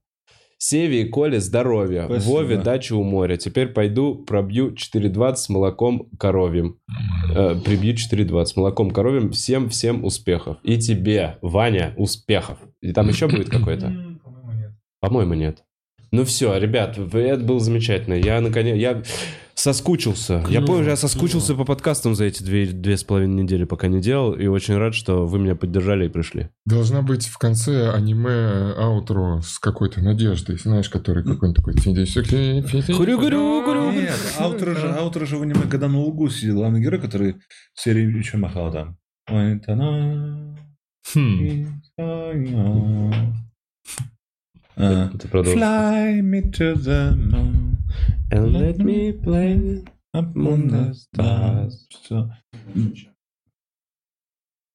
Севе и Коле здоровья. Спасибо. Вове дача у моря. Теперь пойду пробью 4.20 с молоком коровьим. Э, прибью 4.20 с молоком коровьим. Всем-всем успехов. И тебе, Ваня, успехов. И там еще будет какой-то? По-моему, нет. По-моему, нет. Ну все, ребят, это было замечательно. Я наконец... Я соскучился. Клево, я помню, я соскучился клево. по подкастам за эти две, две с половиной недели, пока не делал. И очень рад, что вы меня поддержали и пришли. Должна быть в конце аниме аутро с какой-то надеждой, знаешь, который какой-нибудь такой... Нет, аутро же, аутро же в аниме, когда на лугу сидел главный герой, который серию еще махал там. Хм. Uh, Fly me to the moon. And let me play upon the stars.